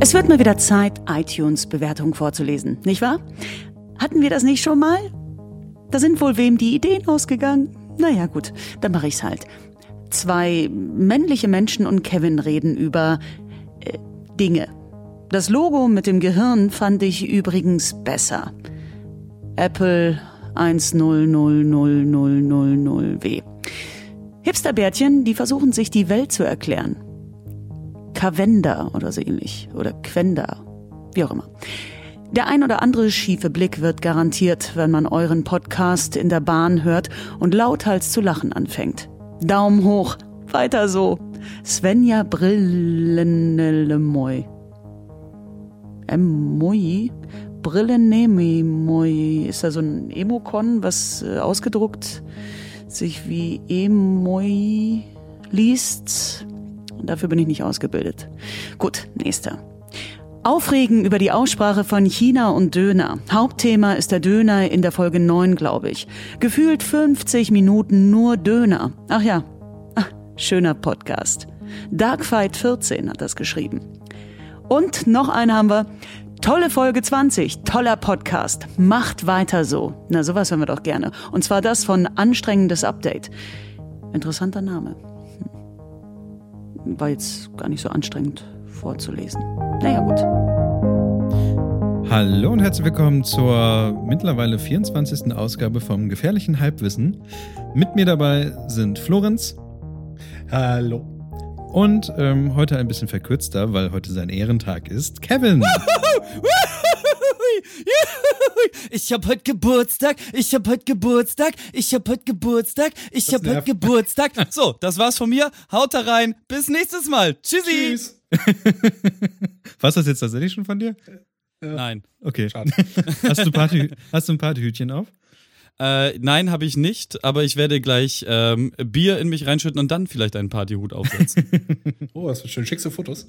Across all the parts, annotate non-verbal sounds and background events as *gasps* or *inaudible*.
Es wird mal wieder Zeit, iTunes-Bewertungen vorzulesen, nicht wahr? Hatten wir das nicht schon mal? Da sind wohl wem die Ideen ausgegangen. Naja, gut, dann mache ich's halt. Zwei männliche Menschen und Kevin reden über äh, Dinge. Das Logo mit dem Gehirn fand ich übrigens besser. Apple 100000w. Hipsterbärtchen, die versuchen sich die Welt zu erklären. Kavenda oder so ähnlich. Oder Quenda. Wie auch immer. Der ein oder andere schiefe Blick wird garantiert, wenn man euren Podcast in der Bahn hört und lauthals zu lachen anfängt. Daumen hoch, weiter so. Svenja Brillenelemoi. Emoi? Brillenemoi. Ist da so ein Emokon, was äh, ausgedruckt sich wie Emoi liest? Dafür bin ich nicht ausgebildet. Gut, nächster. Aufregen über die Aussprache von China und Döner. Hauptthema ist der Döner in der Folge 9, glaube ich. Gefühlt 50 Minuten nur Döner. Ach ja, Ach, schöner Podcast. Darkfight 14 hat das geschrieben. Und noch einen haben wir. Tolle Folge 20, toller Podcast. Macht weiter so. Na, sowas hören wir doch gerne. Und zwar das von Anstrengendes Update. Interessanter Name. War jetzt gar nicht so anstrengend vorzulesen. Naja, gut. Hallo und herzlich willkommen zur mittlerweile 24. Ausgabe vom Gefährlichen Halbwissen. Mit mir dabei sind Florenz. Hallo. Und ähm, heute ein bisschen verkürzter, weil heute sein Ehrentag ist, Kevin. Ich hab heute Geburtstag, ich hab heute Geburtstag, ich hab heute Geburtstag, ich hab heute. Geburtstag. *laughs* So, das war's von mir. Haut da rein. Bis nächstes Mal. Tschüssi. Tschüss. *laughs* War das jetzt tatsächlich schon von dir? Nein. Okay. Schade. Hast du, Party, hast du ein Partyhütchen auf? Äh, nein, habe ich nicht, aber ich werde gleich ähm, Bier in mich reinschütten und dann vielleicht einen Partyhut aufsetzen. *laughs* Oh, das wird schön. Schickst du Fotos?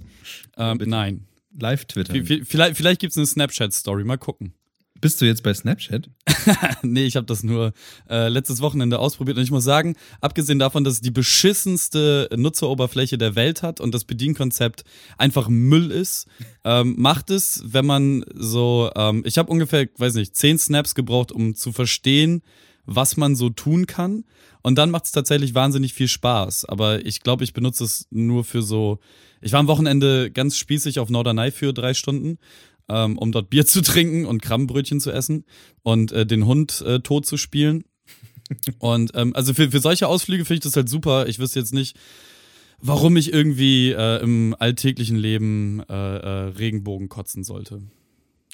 ähm, nein. Live-Twitter. V vielleicht vielleicht gibt's eine Snapchat-Story. Mal gucken. Bist du jetzt bei Snapchat? *laughs* nee, ich habe das nur äh, letztes Wochenende ausprobiert und ich muss sagen, abgesehen davon, dass es die beschissenste Nutzeroberfläche der Welt hat und das Bedienkonzept einfach Müll ist, ähm, macht es, wenn man so, ähm, ich habe ungefähr, weiß nicht, zehn Snaps gebraucht, um zu verstehen, was man so tun kann. Und dann macht es tatsächlich wahnsinnig viel Spaß. Aber ich glaube, ich benutze es nur für so. Ich war am Wochenende ganz spießig auf Norderney für drei Stunden, ähm, um dort Bier *laughs* zu trinken und Krabbenbrötchen zu essen und äh, den Hund äh, tot zu spielen. *laughs* Und ähm, also für, für solche Ausflüge finde ich das halt super. Ich wüsste jetzt nicht, warum ich irgendwie äh, im alltäglichen Leben äh, äh, Regenbogen kotzen sollte.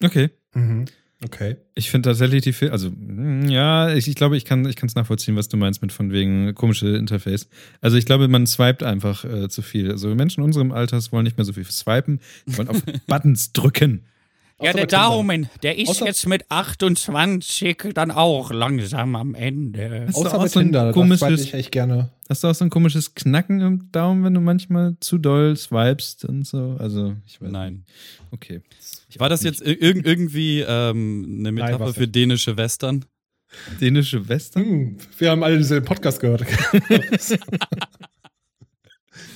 Okay. Mhm. Okay. Ich finde tatsächlich die Fil also mm, ja, ich, ich glaube, ich kann ich kann es nachvollziehen, was du meinst mit von wegen komische Interface. Also ich glaube, man swiped einfach äh, zu viel. Also Menschen unserem Alters wollen nicht mehr so viel swipen, die wollen auf *laughs* Buttons drücken. Ja, der. Daumen, der ist Außer- jetzt mit 28 dann auch langsam am Ende. Hast Außer bei so ein Tinder. Das komisches- swipe ich echt gerne. Hast du auch so ein komisches Knacken im Daumen, wenn du manchmal zu doll swipest und so? Also, ich weiß Nein. nicht. Okay. War das jetzt ir irg- irgendwie ähm, eine Metapher was für dänische Western? Dänische Western? Hm, wir haben alle diesen Podcast gehört. *laughs* *laughs*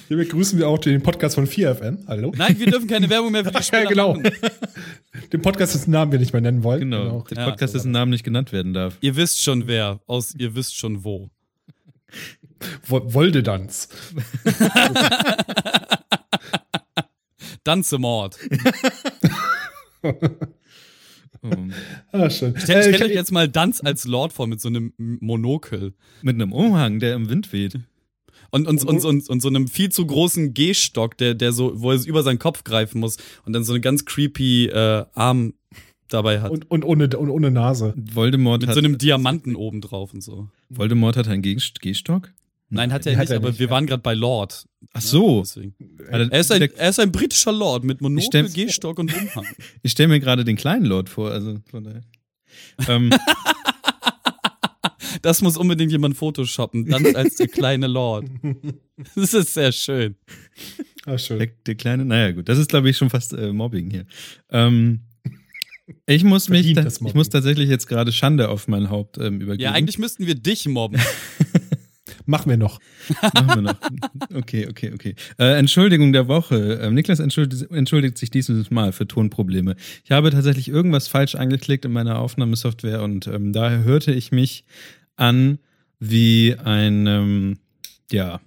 Hiermit grüßen wir auch den Podcast von 4FN. Hallo. Nein, wir dürfen keine Werbung mehr für *laughs* die Ach, ja, genau. machen. Den Podcast, dessen Namen wir nicht mehr nennen wollen. Genau. Der Ja. Podcast, dessen Namen nicht genannt werden darf. Ihr wisst schon wer, aus ihr wisst schon wo. Wo- Woldedanz. *laughs* Danzemord. *laughs* Oh. Ah, schön. Stell, Äh, stellt ich- euch jetzt mal Danz als Lord vor mit so einem Monokel. Mit einem Umhang, der im Wind weht. Und, und, und, und, und so einem viel zu großen Gehstock, der, der so, wo er über seinen Kopf greifen muss und dann so einen ganz creepy äh, Arm dabei hat. und, und, ohne, und ohne Nase. Voldemort mit hat, so einem Diamanten oben drauf und so. Voldemort hat einen Geh- Gehstock? Nein, hat er Hat nicht, er aber nicht, wir ja. waren gerade bei Lord. Ach so. Also, Er ist, ein, er ist ein britischer Lord mit Ich Monokel, Gehstock und Umhang. Ich stelle mir gerade den kleinen Lord vor, also von daher. ähm, *laughs* Das muss unbedingt jemand photoshoppen. Dann als der kleine Lord. *laughs* Das ist sehr schön. Ah, schön. der, der kleine, naja gut, das ist glaube ich schon fast äh, Mobbing hier. Ähm, ich muss mich, Verdient das ich muss tatsächlich jetzt gerade Schande auf mein Haupt ähm, übergeben. Ja, eigentlich müssten wir dich mobben. *laughs* Machen wir noch. Machen wir noch. Okay, okay, okay. Äh, Entschuldigung der Woche. Ähm, Niklas entschuldigt, entschuldigt sich dieses Mal für Tonprobleme. Ich habe tatsächlich irgendwas falsch angeklickt in meiner Aufnahmesoftware und ähm, daher hörte ich mich an wie ein, ähm, ja,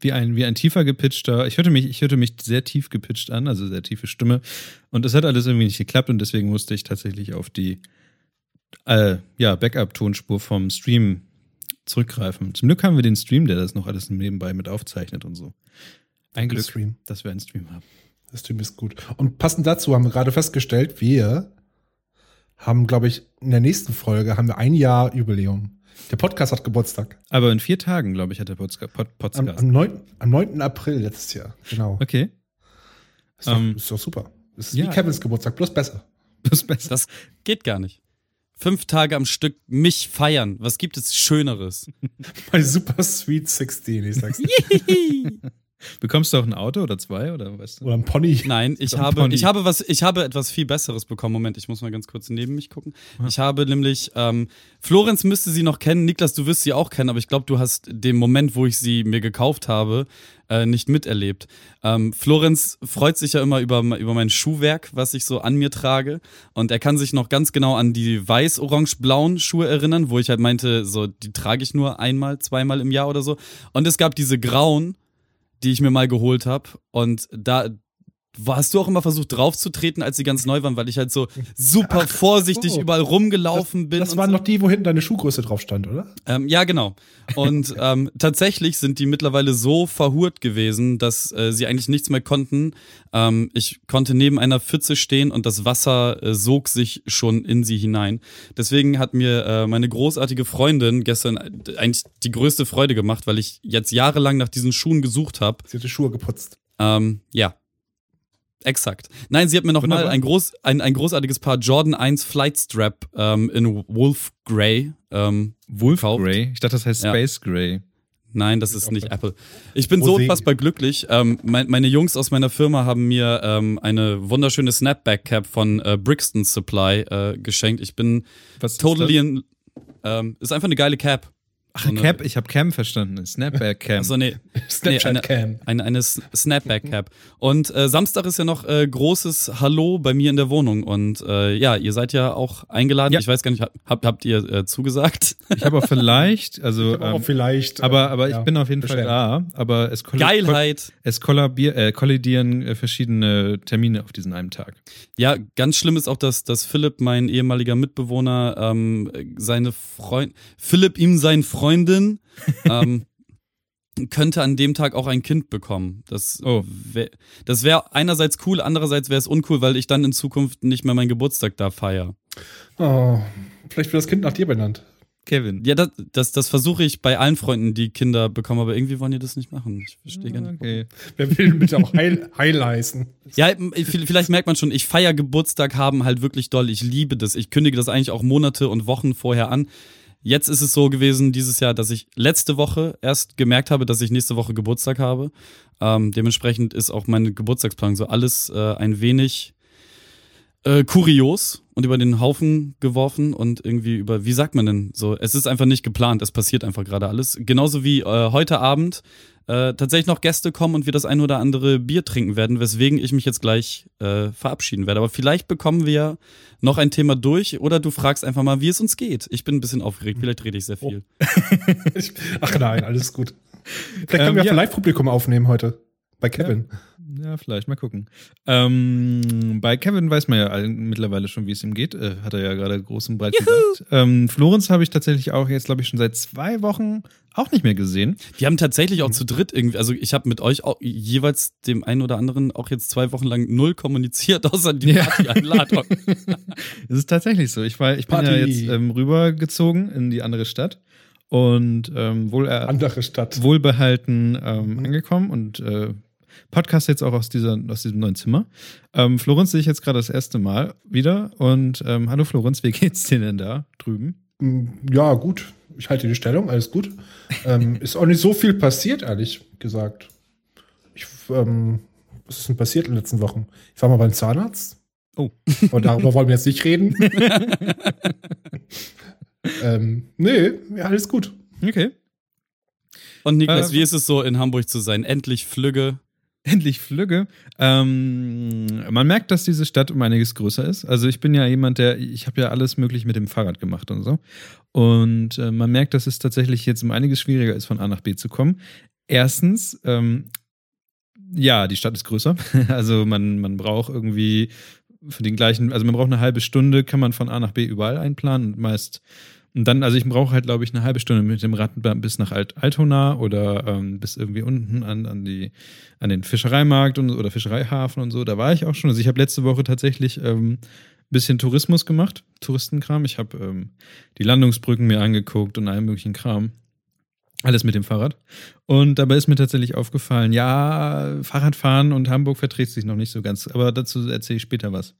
wie ein, wie ein tiefer gepitchter. Ich hörte mich, ich hörte mich sehr tief gepitcht an, also sehr tiefe Stimme. Und das hat alles irgendwie nicht geklappt und deswegen musste ich tatsächlich auf die äh, ja, Backup-Tonspur vom Stream zurückgreifen. Zum Glück haben wir den Stream, der das noch alles nebenbei mit aufzeichnet und so. Ein Glück, Stream. dass wir einen Stream haben. Das Stream ist gut. Und passend dazu haben wir gerade festgestellt, wir haben, glaube ich, in der nächsten Folge haben wir ein Jahr Jubiläum. Der Podcast hat Geburtstag. Aber in vier Tagen, glaube ich, hat der Podca- Pod Am, Podcast. am, 9, am 9. April letztes Jahr. Genau. Okay, Ist doch, Ähm, ist doch super. Das ist ja. wie Kevins Geburtstag, bloß besser. das ist besser. Das geht gar nicht. Fünf Tage am Stück mich feiern. Was gibt es Schöneres? *laughs* My Super Sweet 16, ich sag's dir. *laughs* *laughs* Bekommst du auch ein Auto oder zwei oder weißt du? Oder ein Pony. Nein, ich habe, Pony. ich habe was, ich habe etwas viel Besseres bekommen. Moment, ich muss mal ganz kurz neben mich gucken. Ich habe nämlich, ähm, Florenz müsste sie noch kennen. Niklas, du wirst sie auch kennen, aber ich glaube, du hast den Moment, wo ich sie mir gekauft habe, äh, nicht miterlebt. Ähm, Florenz freut sich ja immer über, über mein Schuhwerk, was ich so an mir trage. Und er kann sich noch ganz genau an die weiß-orange-blauen Schuhe erinnern, wo ich halt meinte, so, die trage ich nur einmal, zweimal im Jahr oder so. Und es gab diese grauen, die ich mir mal geholt habe. Und da hast du auch immer versucht draufzutreten, als sie ganz neu waren, weil ich halt so super vorsichtig so. überall rumgelaufen bin. Das waren so. noch die, wo hinten deine Schuhgröße drauf stand, oder? Ähm, ja, genau. Und *laughs* ähm, tatsächlich sind die mittlerweile so verhurt gewesen, dass äh, sie eigentlich nichts mehr konnten. Ähm, ich konnte neben einer Pfütze stehen und das Wasser äh, sog sich schon in sie hinein. Deswegen hat mir äh, meine großartige Freundin gestern äh, eigentlich die größte Freude gemacht, weil ich jetzt jahrelang nach diesen Schuhen gesucht habe. Sie hat die Schuhe geputzt. Ähm, ja. Exakt. Nein, sie hat mir noch mal Wunderbar. ein, groß, ein, ein großartiges Paar Jordan 1 Flight Strap ähm, in Wolf Grey. Ähm, Wolf gekauft. Grey? Ich dachte, das heißt Ja. Space Grey. Nein, das ist nicht Apple. Ich bin so unfassbar glücklich. Ähm, mein, meine Jungs aus meiner Firma haben mir ähm, eine wunderschöne Snapback Cap von äh, Brixton Supply äh, geschenkt. Ich bin Was ist totally das? in. Ähm, ist einfach eine geile Cap. Ach, so eine- Cap, ich habe Cam verstanden. Snapback Cam. Achso, nee. *laughs* Snapchat eine- Cam. Eine, eine Snapback Cap. Und äh, Samstag ist ja noch äh, großes Hallo bei mir in der Wohnung. Und äh, ja, ihr seid ja auch eingeladen. Ja. Ich weiß gar nicht, habt, habt ihr äh, zugesagt? Ich habe auch vielleicht, also, Aber auch ähm, vielleicht. aber, aber ich ja, bin auf jeden Fall bestellen. da. Aber es, Geilheit! es kollabier, äh, kollidieren äh, verschiedene Termine auf diesen einen Tag. Ja, ganz schlimm ist auch, dass, dass Philipp, mein ehemaliger Mitbewohner, ähm, seine Freund, Philipp ihm sein Freundin, ähm, könnte an dem Tag auch ein Kind bekommen. Das Oh. wär, das wäre einerseits cool, andererseits wäre es uncool, weil ich dann in Zukunft nicht mehr meinen Geburtstag da feiere. Oh, vielleicht wird das Kind nach dir benannt. Kevin. Ja, das, das, das versuche ich bei allen Freunden, die Kinder bekommen, aber irgendwie wollen die das nicht machen. Ich verstehe gar nicht. Okay. Wer will bitte auch Heil, Heil heißen? Ja, vielleicht merkt man schon, ich feier Geburtstag haben halt wirklich doll. Ich liebe das. Ich kündige das eigentlich auch Monate und Wochen vorher an. Jetzt ist es so gewesen dieses Jahr, dass ich letzte Woche erst gemerkt habe, dass ich nächste Woche Geburtstag habe. Ähm, dementsprechend ist auch meine Geburtstagsplanung so alles äh, ein wenig äh, kurios und über den Haufen geworfen und irgendwie über, wie sagt man denn so, es ist einfach nicht geplant, es passiert einfach gerade alles. Genauso wie äh, heute Abend äh, tatsächlich noch Gäste kommen und wir das ein oder andere Bier trinken werden, weswegen ich mich jetzt gleich äh, verabschieden werde. Aber vielleicht bekommen wir noch ein Thema durch oder du fragst einfach mal, wie es uns geht. Ich bin ein bisschen aufgeregt, vielleicht rede ich sehr viel. *laughs* Ich, ach nein, alles gut. Vielleicht können Ähm, wir ja. ja. Live-Publikum aufnehmen heute. Bei Kevin. Ja, vielleicht, mal gucken. Ähm, bei Kevin weiß man ja mittlerweile schon, wie es ihm geht. Äh, hat er ja gerade groß und breit gesagt. Ähm, Florenz habe ich tatsächlich auch jetzt, glaube ich, schon seit zwei Wochen auch nicht mehr gesehen. Wir haben tatsächlich auch zu dritt irgendwie, also ich habe mit euch auch jeweils dem einen oder anderen auch jetzt zwei Wochen lang null kommuniziert, *laughs* außer die Ja. Party-Einladung. *laughs* Es ist tatsächlich so. Ich, war, ich bin ja jetzt ähm, rübergezogen in die andere Stadt und ähm, wohl, äh, Andere Stadt. wohlbehalten ähm, angekommen und äh, Podcast jetzt auch aus, dieser, aus diesem neuen Zimmer. Ähm, Florenz sehe ich jetzt gerade das erste Mal wieder. Und ähm, hallo Florenz, wie geht's dir denn da drüben? Mm, Ja, gut. Ich halte die Stellung, alles gut. ähm, *laughs* ist auch nicht so viel passiert, ehrlich gesagt. Ich, ähm, was ist denn passiert in den letzten Wochen? Ich war mal beim Zahnarzt. Oh. Und darüber wollen wir jetzt nicht reden. *laughs* ähm, nee, ja, alles gut. Okay. Und Niklas, Äh, wie ist es so, in Hamburg zu sein? Endlich Flügge. Endlich Flügge. Ähm, man merkt, dass diese Stadt um einiges größer ist. Also ich bin ja jemand, der, ich habe ja alles möglich mit dem Fahrrad gemacht und so. Und äh, man merkt, dass es tatsächlich jetzt um einiges schwieriger ist, von A nach B zu kommen. Erstens, ähm, ja, die Stadt ist größer. *laughs* Also man, man braucht irgendwie für den gleichen, also man braucht eine halbe Stunde, kann man von A nach B überall einplanen und meist und dann, also ich brauche halt, glaube ich, eine halbe Stunde mit dem Rad bis nach Alt Altona oder ähm, bis irgendwie unten an, an, die, an den Fischereimarkt und, oder Fischereihafen und so. Da war ich auch schon. Also ich habe letzte Woche tatsächlich ähm, bisschen Tourismus gemacht, Touristenkram. Ich habe ähm, die Landungsbrücken mir angeguckt und allen möglichen Kram. Alles mit dem Fahrrad. Und dabei ist mir tatsächlich aufgefallen, ja, Fahrradfahren und Hamburg verträgt sich noch nicht so ganz. Aber dazu erzähle ich später was.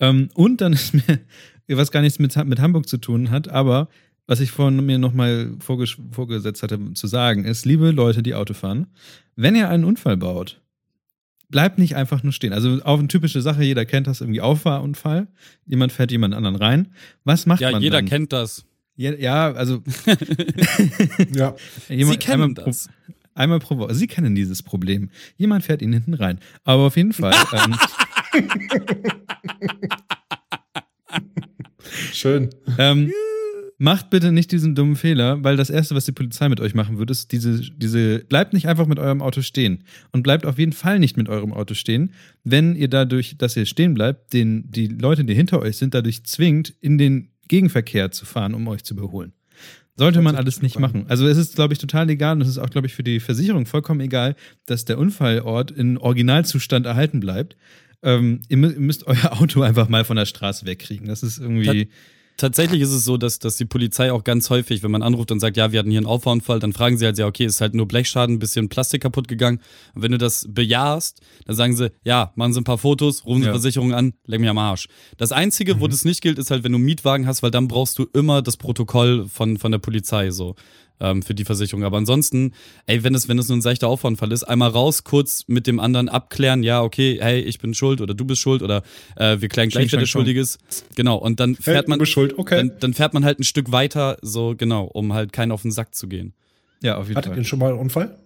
Ähm, und dann ist mir, was gar nichts mit, mit Hamburg zu tun hat, aber was ich von mir nochmal vorges vorgesetzt hatte zu sagen, ist, liebe Leute, die Auto fahren, wenn ihr einen Unfall baut, bleibt nicht einfach nur stehen. Also auch eine typische Sache, jeder kennt das, irgendwie Auffahrunfall. Jemand fährt jemand anderen rein. Was macht Ja, man jeder dann? kennt das. Ja, ja, also *laughs* Ja. *laughs* jemand, Sie kennen einmal pro, das. einmal pro Woche. Sie kennen dieses Problem. Jemand fährt Ihnen hinten rein. Aber auf jeden Fall. *laughs* ähm, Schön. ähm, macht bitte nicht diesen dummen Fehler, weil das Erste, was die Polizei mit euch machen würde, ist diese, diese, bleibt nicht einfach mit eurem Auto stehen. Und bleibt auf jeden Fall nicht mit eurem Auto stehen, wenn ihr dadurch, dass ihr stehen bleibt, den, die Leute, die hinter euch sind, dadurch zwingt, in den Gegenverkehr zu fahren, um euch zu überholen. Sollte man alles nicht machen. Also es ist, glaube ich, total egal und es ist auch, glaube ich, für die Versicherung vollkommen egal, dass der Unfallort in Originalzustand erhalten bleibt. Ähm, ihr, mü- ihr müsst euer Auto einfach mal von der Straße wegkriegen. Das ist irgendwie. Tatsächlich ist es so, dass, dass die Polizei auch ganz häufig, wenn man anruft und sagt, ja, wir hatten hier einen Auffahrunfall, dann fragen sie halt, ja, okay, ist halt nur Blechschaden, ein bisschen Plastik kaputt gegangen. Und wenn du das bejahst, dann sagen sie, ja, machen sie ein paar Fotos, rufen sie Ja. Versicherung an, leck mir am Arsch. Das Einzige, wo das nicht gilt, ist halt, wenn du einen Mietwagen hast, weil dann brauchst du immer das Protokoll von, von der Polizei, so. Ähm, für die Versicherung. Aber ansonsten, ey, wenn es, wenn es nur ein seichter Auffahrunfall ist, einmal raus, kurz mit dem anderen abklären, ja, okay, hey, ich bin schuld oder du bist schuld oder äh, wir klären gleich, wer der Sching, Schang, schuldig ist. Genau, und dann Hey, fährt man, du bist schuld, okay. dann, dann fährt man halt ein Stück weiter, so genau, um halt keinen auf den Sack zu gehen. Ja, auf jeden Hattet Fall. ihr schon mal einen Unfall?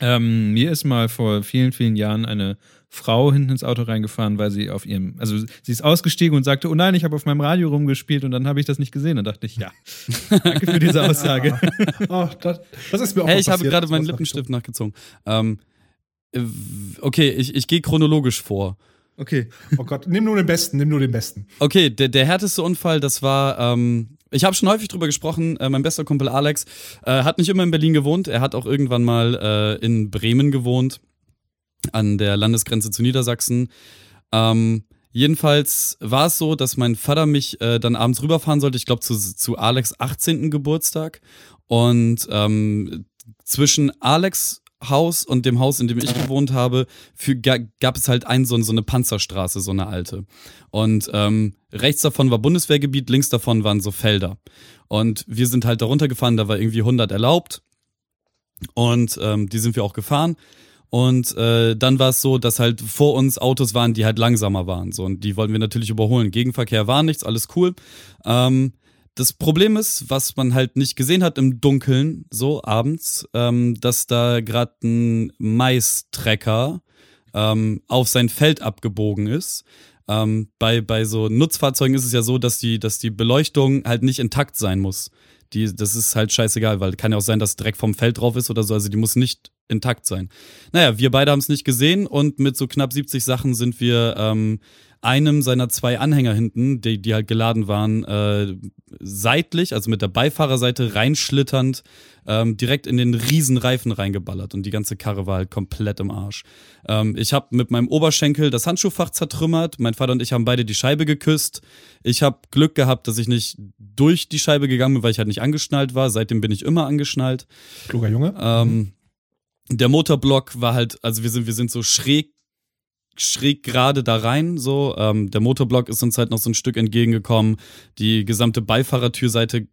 Ähm, mir ist mal vor vielen, vielen Jahren eine Frau hinten ins Auto reingefahren, weil sie auf ihrem, also sie ist ausgestiegen und sagte, oh nein, ich habe auf meinem Radio rumgespielt und dann habe ich das nicht gesehen. Dann dachte ich, ja, *laughs* danke für diese Aussage. *laughs* Oh, das, das ist mir auch Hey, ich habe gerade meinen Lippenstift nachgezogen. Ähm, äh, okay, ich, ich gehe chronologisch vor. Okay. Oh Gott, nimm nur den Besten, nimm nur den Besten. Okay, der, der härteste Unfall, das war, ähm, ich habe schon häufig drüber gesprochen, äh, mein bester Kumpel Alex äh, hat nicht immer in Berlin gewohnt, er hat auch irgendwann mal äh, in Bremen gewohnt, an der Landesgrenze zu Niedersachsen. Ähm, jedenfalls war es so, dass mein Vater mich äh, dann abends rüberfahren sollte, ich glaube zu, zu Alex 18. Geburtstag. Und ähm, zwischen Alex Haus und dem Haus, in dem ich gewohnt habe, für, ga, gab es halt ein, so, so eine Panzerstraße, so eine alte. Und ähm, rechts davon war Bundeswehrgebiet, links davon waren so Felder. Und wir sind halt da runtergefahren, da war irgendwie 100 erlaubt. Und ähm, die sind wir auch gefahren. Und äh, dann war es so, dass halt vor uns Autos waren, die halt langsamer waren. So, und die wollten wir natürlich überholen. Gegenverkehr war nichts, alles cool. Ähm, das Problem ist, was man halt nicht gesehen hat im Dunkeln, so abends, ähm, dass da gerade ein Maistrecker ähm, auf sein Feld abgebogen ist. Ähm, bei, bei so Nutzfahrzeugen ist es ja so, dass die, dass die Beleuchtung halt nicht intakt sein muss. Die, das ist halt scheißegal, weil kann ja auch sein, dass Dreck vom Feld drauf ist oder so, also die muss nicht intakt sein. Naja, wir beide haben es nicht gesehen und mit so knapp 70 Sachen sind wir ähm, einem seiner zwei Anhänger hinten, die, die halt geladen waren, äh, seitlich, also mit der Beifahrerseite reinschlitternd, ähm, direkt in den riesen Reifen reingeballert und die ganze Karre war halt komplett im Arsch. Ähm, ich habe mit meinem Oberschenkel das Handschuhfach zertrümmert, mein Vater und ich haben beide die Scheibe geküsst. Ich habe Glück gehabt, dass ich nicht durch die Scheibe gegangen bin, weil ich halt nicht angeschnallt war. Seitdem bin ich immer angeschnallt. Kluger Junge. Ähm, der Motorblock war halt, also wir sind, wir sind so schräg, schräg gerade da rein, so. Ähm, der Motorblock ist uns halt noch so ein Stück entgegengekommen. Die gesamte Beifahrertürseite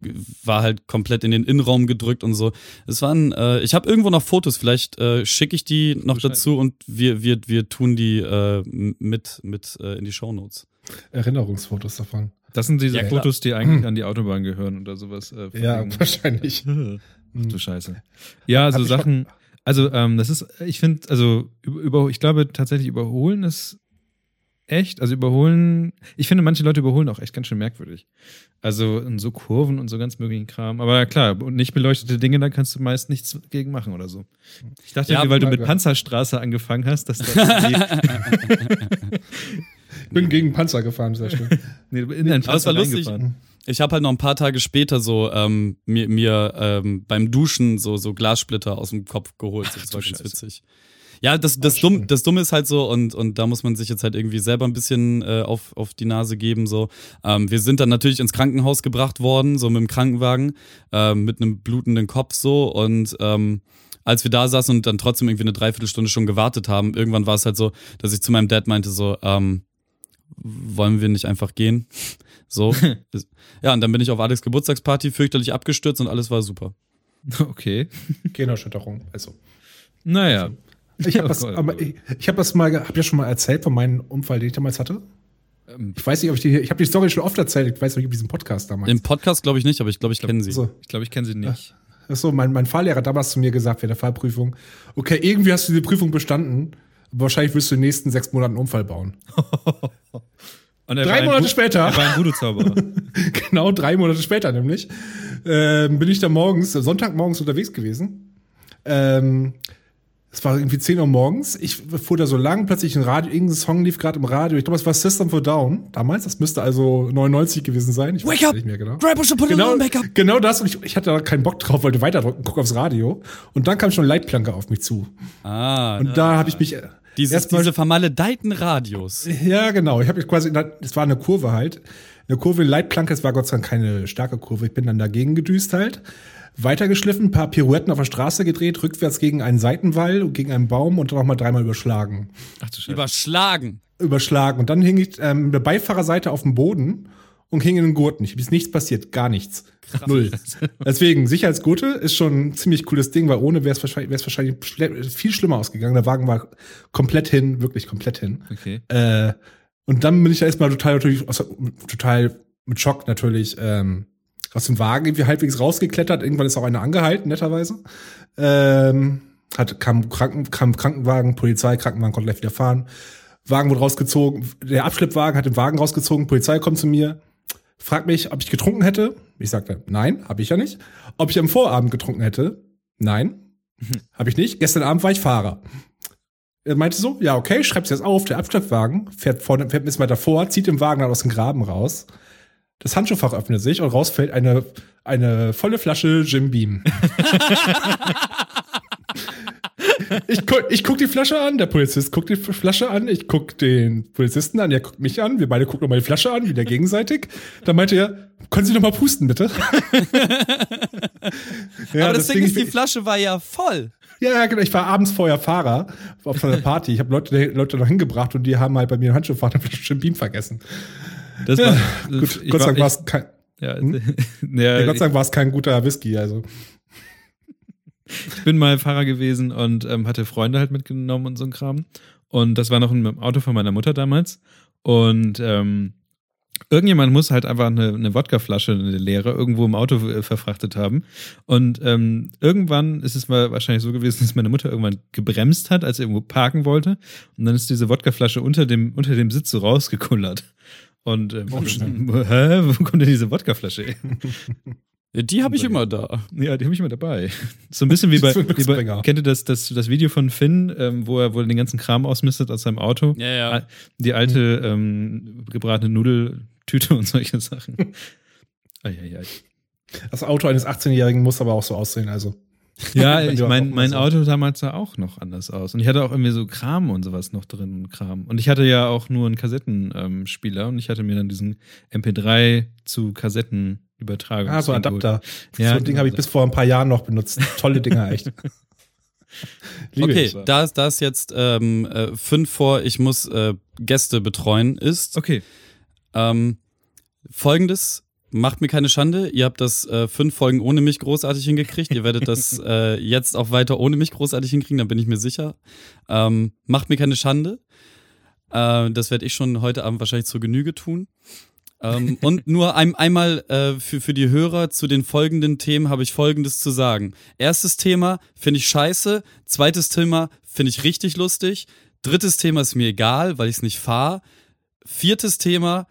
war halt komplett in den Innenraum gedrückt und so. Es waren, äh, ich habe irgendwo noch Fotos, vielleicht äh, schicke ich die noch Bescheid. dazu und wir, wir, wir tun die äh, mit, mit äh, in die Shownotes. Erinnerungsfotos davon. Das sind diese Ja, klar. Fotos, die eigentlich an die Autobahn gehören oder sowas. Äh, Ja, wahrscheinlich. *laughs* Ach du Scheiße. Ja, so Sachen, also ähm, das ist, ich finde, also über, über, ich glaube tatsächlich überholen ist echt, also überholen, ich finde manche Leute überholen auch echt ganz schön merkwürdig. Also in so Kurven und so ganz möglichen Kram. Aber klar, und nicht beleuchtete Dinge, da kannst du meist nichts gegen machen oder so. Ich dachte, Ja, irgendwie, weil du mit gehört. Panzerstraße angefangen hast, dass das *laughs* Ich bin gegen Panzer gefahren, sehr schön. nee, in einen Aber es war Panzer lustig. reingefahren. Ich habe halt noch ein paar Tage später so ähm, mir, mir ähm, beim Duschen so, so Glassplitter aus dem Kopf geholt. Das war ganz witzig. Ja, das, das, Dumm, das Dumme ist halt so, und, und da muss man sich jetzt halt irgendwie selber ein bisschen äh, auf, auf die Nase geben. So. Ähm, wir sind dann natürlich ins Krankenhaus gebracht worden, so mit dem Krankenwagen, ähm, mit einem blutenden Kopf so. Und ähm, als wir da saßen und dann trotzdem irgendwie eine Dreiviertelstunde schon gewartet haben, irgendwann war es halt so, dass ich zu meinem Dad meinte, so, ähm, wollen wir nicht einfach gehen? So. *laughs* ja, und dann bin ich auf Alex Geburtstagsparty fürchterlich abgestürzt und alles war super. Okay. *laughs* Gehirnerschütterung. Also. Naja. Ich habe Oh das, aber ich, ich habe das mal, habe ja schon mal erzählt von meinem Unfall, den ich damals hatte. Ähm, Ich weiß nicht, ob ich die, ich habe die Story schon oft erzählt. Ich weiß nicht, ob diesen Podcast damals. Im Podcast glaube ich nicht, aber ich glaube, ich kenne sie. so. Ich glaube, ich kenne sie nicht. Achso, mein, mein Fahrlehrer hat damals zu mir gesagt, während der Fahrprüfung, okay, irgendwie hast du diese Prüfung bestanden, aber wahrscheinlich wirst du in den nächsten sechs Monaten einen Unfall bauen. *laughs* Und er Drei Monate Bu- später. Er war ein Voodoo-Zauberer. *laughs* genau, drei Monate später nämlich, ähm, bin ich da morgens, Sonntagmorgens unterwegs gewesen. Ähm, es war irgendwie 10 Uhr morgens. Ich fuhr da so lang, plötzlich ein Radio, irgendein Song lief gerade im Radio. Ich glaube, es war System for Down damals. Das müsste also 99 gewesen sein. Ich Wake weiß up! nicht mehr genau. Push put Genau, on Make-up. genau das. Und ich, ich hatte da keinen Bock drauf, wollte weiterdrücken, guck aufs Radio. Und dann kam schon Leitplanke auf mich zu. Ah, Und da habe ich mich äh, dieses, erstmal diese vermaledeiten Radios. ja, genau. Ich habe quasi, es war eine Kurve halt. Eine Kurve in Leitplanke, es war Gott sei Dank keine starke Kurve. Ich bin dann dagegen gedüst halt. Weitergeschliffen, ein paar Pirouetten auf der Straße gedreht, rückwärts gegen einen Seitenwall und gegen einen Baum und dann nochmal dreimal überschlagen. Ach du Scheiße. Überschlagen. Überschlagen. Und dann hing ich ähm, mit der Beifahrerseite auf dem Boden und hing in den Gurten. Ich ist nichts passiert, gar nichts. Null. Deswegen, Sicherheitsgurte ist schon ein ziemlich cooles Ding, weil ohne wäre es wahrscheinlich, wär's wahrscheinlich viel schlimmer ausgegangen. Der Wagen war komplett hin, wirklich komplett hin. Okay. Äh, und dann bin ich da erstmal total, natürlich, total mit Schock natürlich ähm, aus dem Wagen irgendwie halbwegs rausgeklettert. Irgendwann ist auch einer angehalten, netterweise. Ähm, hat, kam, Kranken, kam Krankenwagen, Polizei, Krankenwagen konnte gleich wieder fahren. Wagen wurde rausgezogen, der Abschleppwagen hat den Wagen rausgezogen, Polizei kommt zu mir, fragt mich, ob ich getrunken hätte. Ich sagte, nein, habe ich ja nicht. Ob ich am Vorabend getrunken hätte? Nein, habe ich nicht. Gestern Abend war ich Fahrer. Er meinte so, ja, okay, schreib's jetzt auf. Der Abschleppwagen fährt vorne, fährt ein bisschen weiter vor, zieht den Wagen dann aus dem Graben raus. Das Handschuhfach öffnet sich und rausfällt eine, eine volle Flasche Jim Beam. *laughs* *laughs* ich, guck, ich guck die Flasche an, der Polizist guckt die Flasche an, ich guck den Polizisten an, der guckt mich an, wir beide gucken nochmal die Flasche an, wieder gegenseitig. Dann meinte er, können Sie noch mal pusten, bitte? *laughs* ja, Aber das Ding ist, die Flasche war ja voll. ja, ja, genau. Ich war abends vorher Fahrer auf einer Party. Ich habe Leute, Leute noch hingebracht und die haben halt bei mir einen Handschuhfahrer eine Flasche Beam vergessen. Das war, Gut, ich Gott sei Dank war es kein, Ja, Hm? *laughs* ja, ja, Gott sei Dank war es kein guter Whisky. Also *laughs* ich bin mal Fahrer gewesen und ähm, hatte Freunde halt mitgenommen und so ein Kram. Und das war noch im Auto von meiner Mutter damals. Und ähm, irgendjemand muss halt einfach eine, eine Wodkaflasche, eine leere, irgendwo im Auto äh, verfrachtet haben. Und ähm, irgendwann ist es mal wahrscheinlich so gewesen, *laughs* dass meine Mutter irgendwann gebremst hat, als sie irgendwo parken wollte. Und dann ist diese Wodkaflasche unter dem, unter dem Sitz so rausgekullert. Und ähm, Oh, *laughs* hä, wo kommt denn diese Wodkaflasche die habe ich immer da. Ja, die habe ich immer dabei. *laughs* So ein bisschen wie bei, wie bei kennt ihr das, das, das Video von Finn, ähm, wo er wohl den ganzen Kram ausmistet aus seinem Auto? Ja, ja. Die alte ähm, gebratene Nudeltüte *laughs* und solche Sachen. Eieiei. das Auto eines 18-Jährigen muss aber auch so aussehen. Also Ja, *laughs* ich mein, mein Auto damals sah auch noch anders aus. Und ich hatte auch irgendwie so Kram und sowas noch drin und Kram. Und ich hatte ja auch nur einen Kassettenspieler ähm, und ich hatte mir dann diesen MP3 zu Kassettenübertragung. ah, so ein. Adapter. Ja, so ein Ding habe ich bis vor ein paar Jahren noch benutzt. Tolle Dinger, echt. *laughs* Liebe Okay, da es da es jetzt ähm, äh, fünf vor, ich muss äh, Gäste betreuen ist, Okay. ähm, folgendes, macht mir keine Schande, ihr habt das äh, fünf Folgen ohne mich großartig hingekriegt, ihr werdet das *laughs* äh, jetzt auch weiter ohne mich großartig hinkriegen, da bin ich mir sicher. Ähm, macht mir keine Schande, äh, das werde ich schon heute Abend wahrscheinlich zur Genüge tun. Ähm, und nur ein, einmal äh, für, für die Hörer zu den folgenden Themen habe ich folgendes zu sagen. Erstes Thema finde ich scheiße. Zweites Thema finde ich richtig lustig. Drittes Thema ist mir egal, weil ich es nicht fahre. Viertes Thema,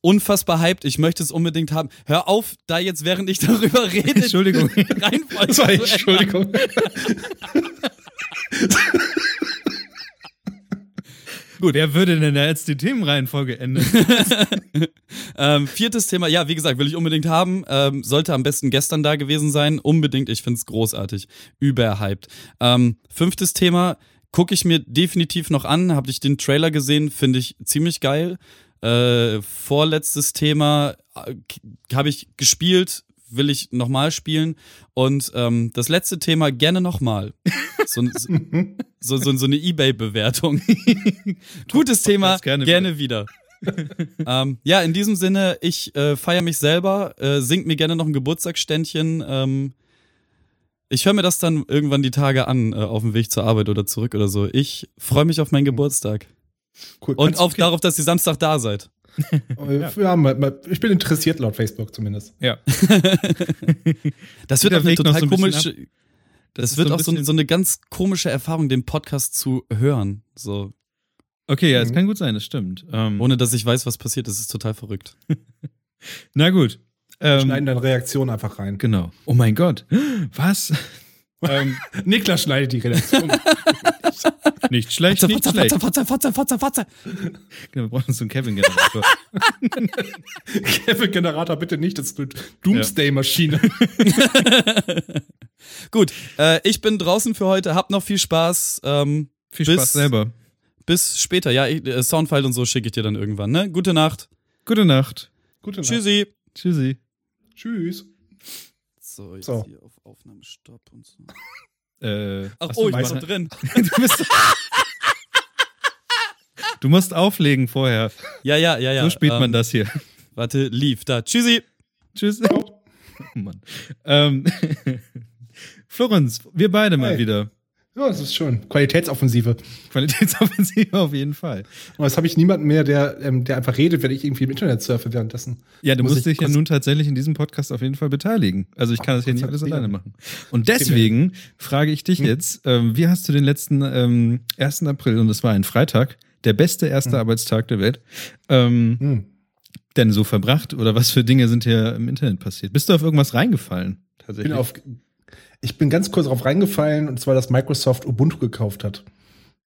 unfassbar hyped. Ich möchte es unbedingt haben. Hör auf, da jetzt, während ich darüber *laughs* rede, Entschuldigung. Reihenfolge Entschuldigung. *laughs* Gut, wer würde denn da jetzt die Themenreihenfolge ändern? *laughs* Ähm, viertes Thema, ja, wie gesagt, will ich unbedingt haben. Ähm, sollte am besten gestern da gewesen sein. Unbedingt, ich find's großartig. Überhyped. Ähm, fünftes Thema, gucke ich mir definitiv noch an. Habe ich den Trailer gesehen, finde ich ziemlich geil. Äh, vorletztes Thema äh, habe ich gespielt, will ich nochmal spielen. Und ähm, das letzte Thema gerne nochmal. So, *laughs* so, so, so eine Ebay-Bewertung. *laughs* Gutes Thema, gerne gerne, wieder. ähm, ja, in diesem Sinne, ich äh, feiere mich selber, äh, singt mir gerne noch ein Geburtstagsständchen. Ähm, ich höre mir das dann irgendwann die Tage an, äh, auf dem Weg zur Arbeit oder zurück oder so. Ich freue mich auf meinen Geburtstag. Cool. Und auf, darauf, dass ihr Samstag da seid. Ja, mal, mal, ich bin interessiert laut Facebook zumindest. ja. *laughs* Das wird auch eine total so ein komische. Das, ist wird so auch so, so eine ganz komische Erfahrung, den Podcast zu hören. So, Okay, ja, es Mhm. kann gut sein, das stimmt. Ähm, ohne dass ich weiß, was passiert. Das ist total verrückt. *laughs* na gut. Ähm, Schneiden deine Reaktion einfach rein. genau. Oh mein Gott. *gasps* Was? Ähm, *laughs* Niklas schneidet die Redaktion. *laughs* nicht schlecht, Fotze, nicht Fotze, schlecht. Fotze, Fotze, Fotze, Fotze. Genau, wir brauchen so einen Kevin-Generator. *laughs* Kevin Generator bitte nicht, das ist eine Doomsday-Maschine. Gut, äh, ich bin draußen für heute. Habt noch viel Spaß. Ähm, Viel Bis- Spaß selber. bis später. Ja, ich, äh, Soundfile und so schicke ich dir dann irgendwann. Ne? Gute Nacht. Gute Nacht. Gute Nacht. Tschüssi. Tschüssi. Tschüss. So, jetzt So. hier auf Aufnahmestopp und so. Äh, Ach, oh, ich bin noch drin. *laughs* du, bist, du musst auflegen vorher. Ja, ja, ja, ja. so spielt ähm, man das hier. Warte, lief da. Tschüssi. Tschüss. Oh Mann. Ähm, *laughs* Florenz, wir beide mal Hey. wieder. Ja, das ist schon. Qualitätsoffensive. Qualitätsoffensive auf jeden Fall. Und jetzt habe ich niemanden mehr, der, ähm, der einfach redet, wenn ich irgendwie im Internet surfe währenddessen. Ja, du Muss musst ich dich ja nun tatsächlich in diesem Podcast auf jeden Fall beteiligen. Also ich kann Ach, das hier nicht alles alleine machen. Und deswegen frage ich dich Hm. jetzt, ähm, wie hast du den letzten ähm, 1. April, und das war ein Freitag, der beste erste Hm. Arbeitstag der Welt, ähm, Hm. denn so verbracht? Oder was für Dinge sind hier im Internet passiert? Bist du auf irgendwas reingefallen? Ich Tatsächlich. bin, auf, ich bin ganz kurz darauf reingefallen, und zwar, dass Microsoft Ubuntu gekauft hat.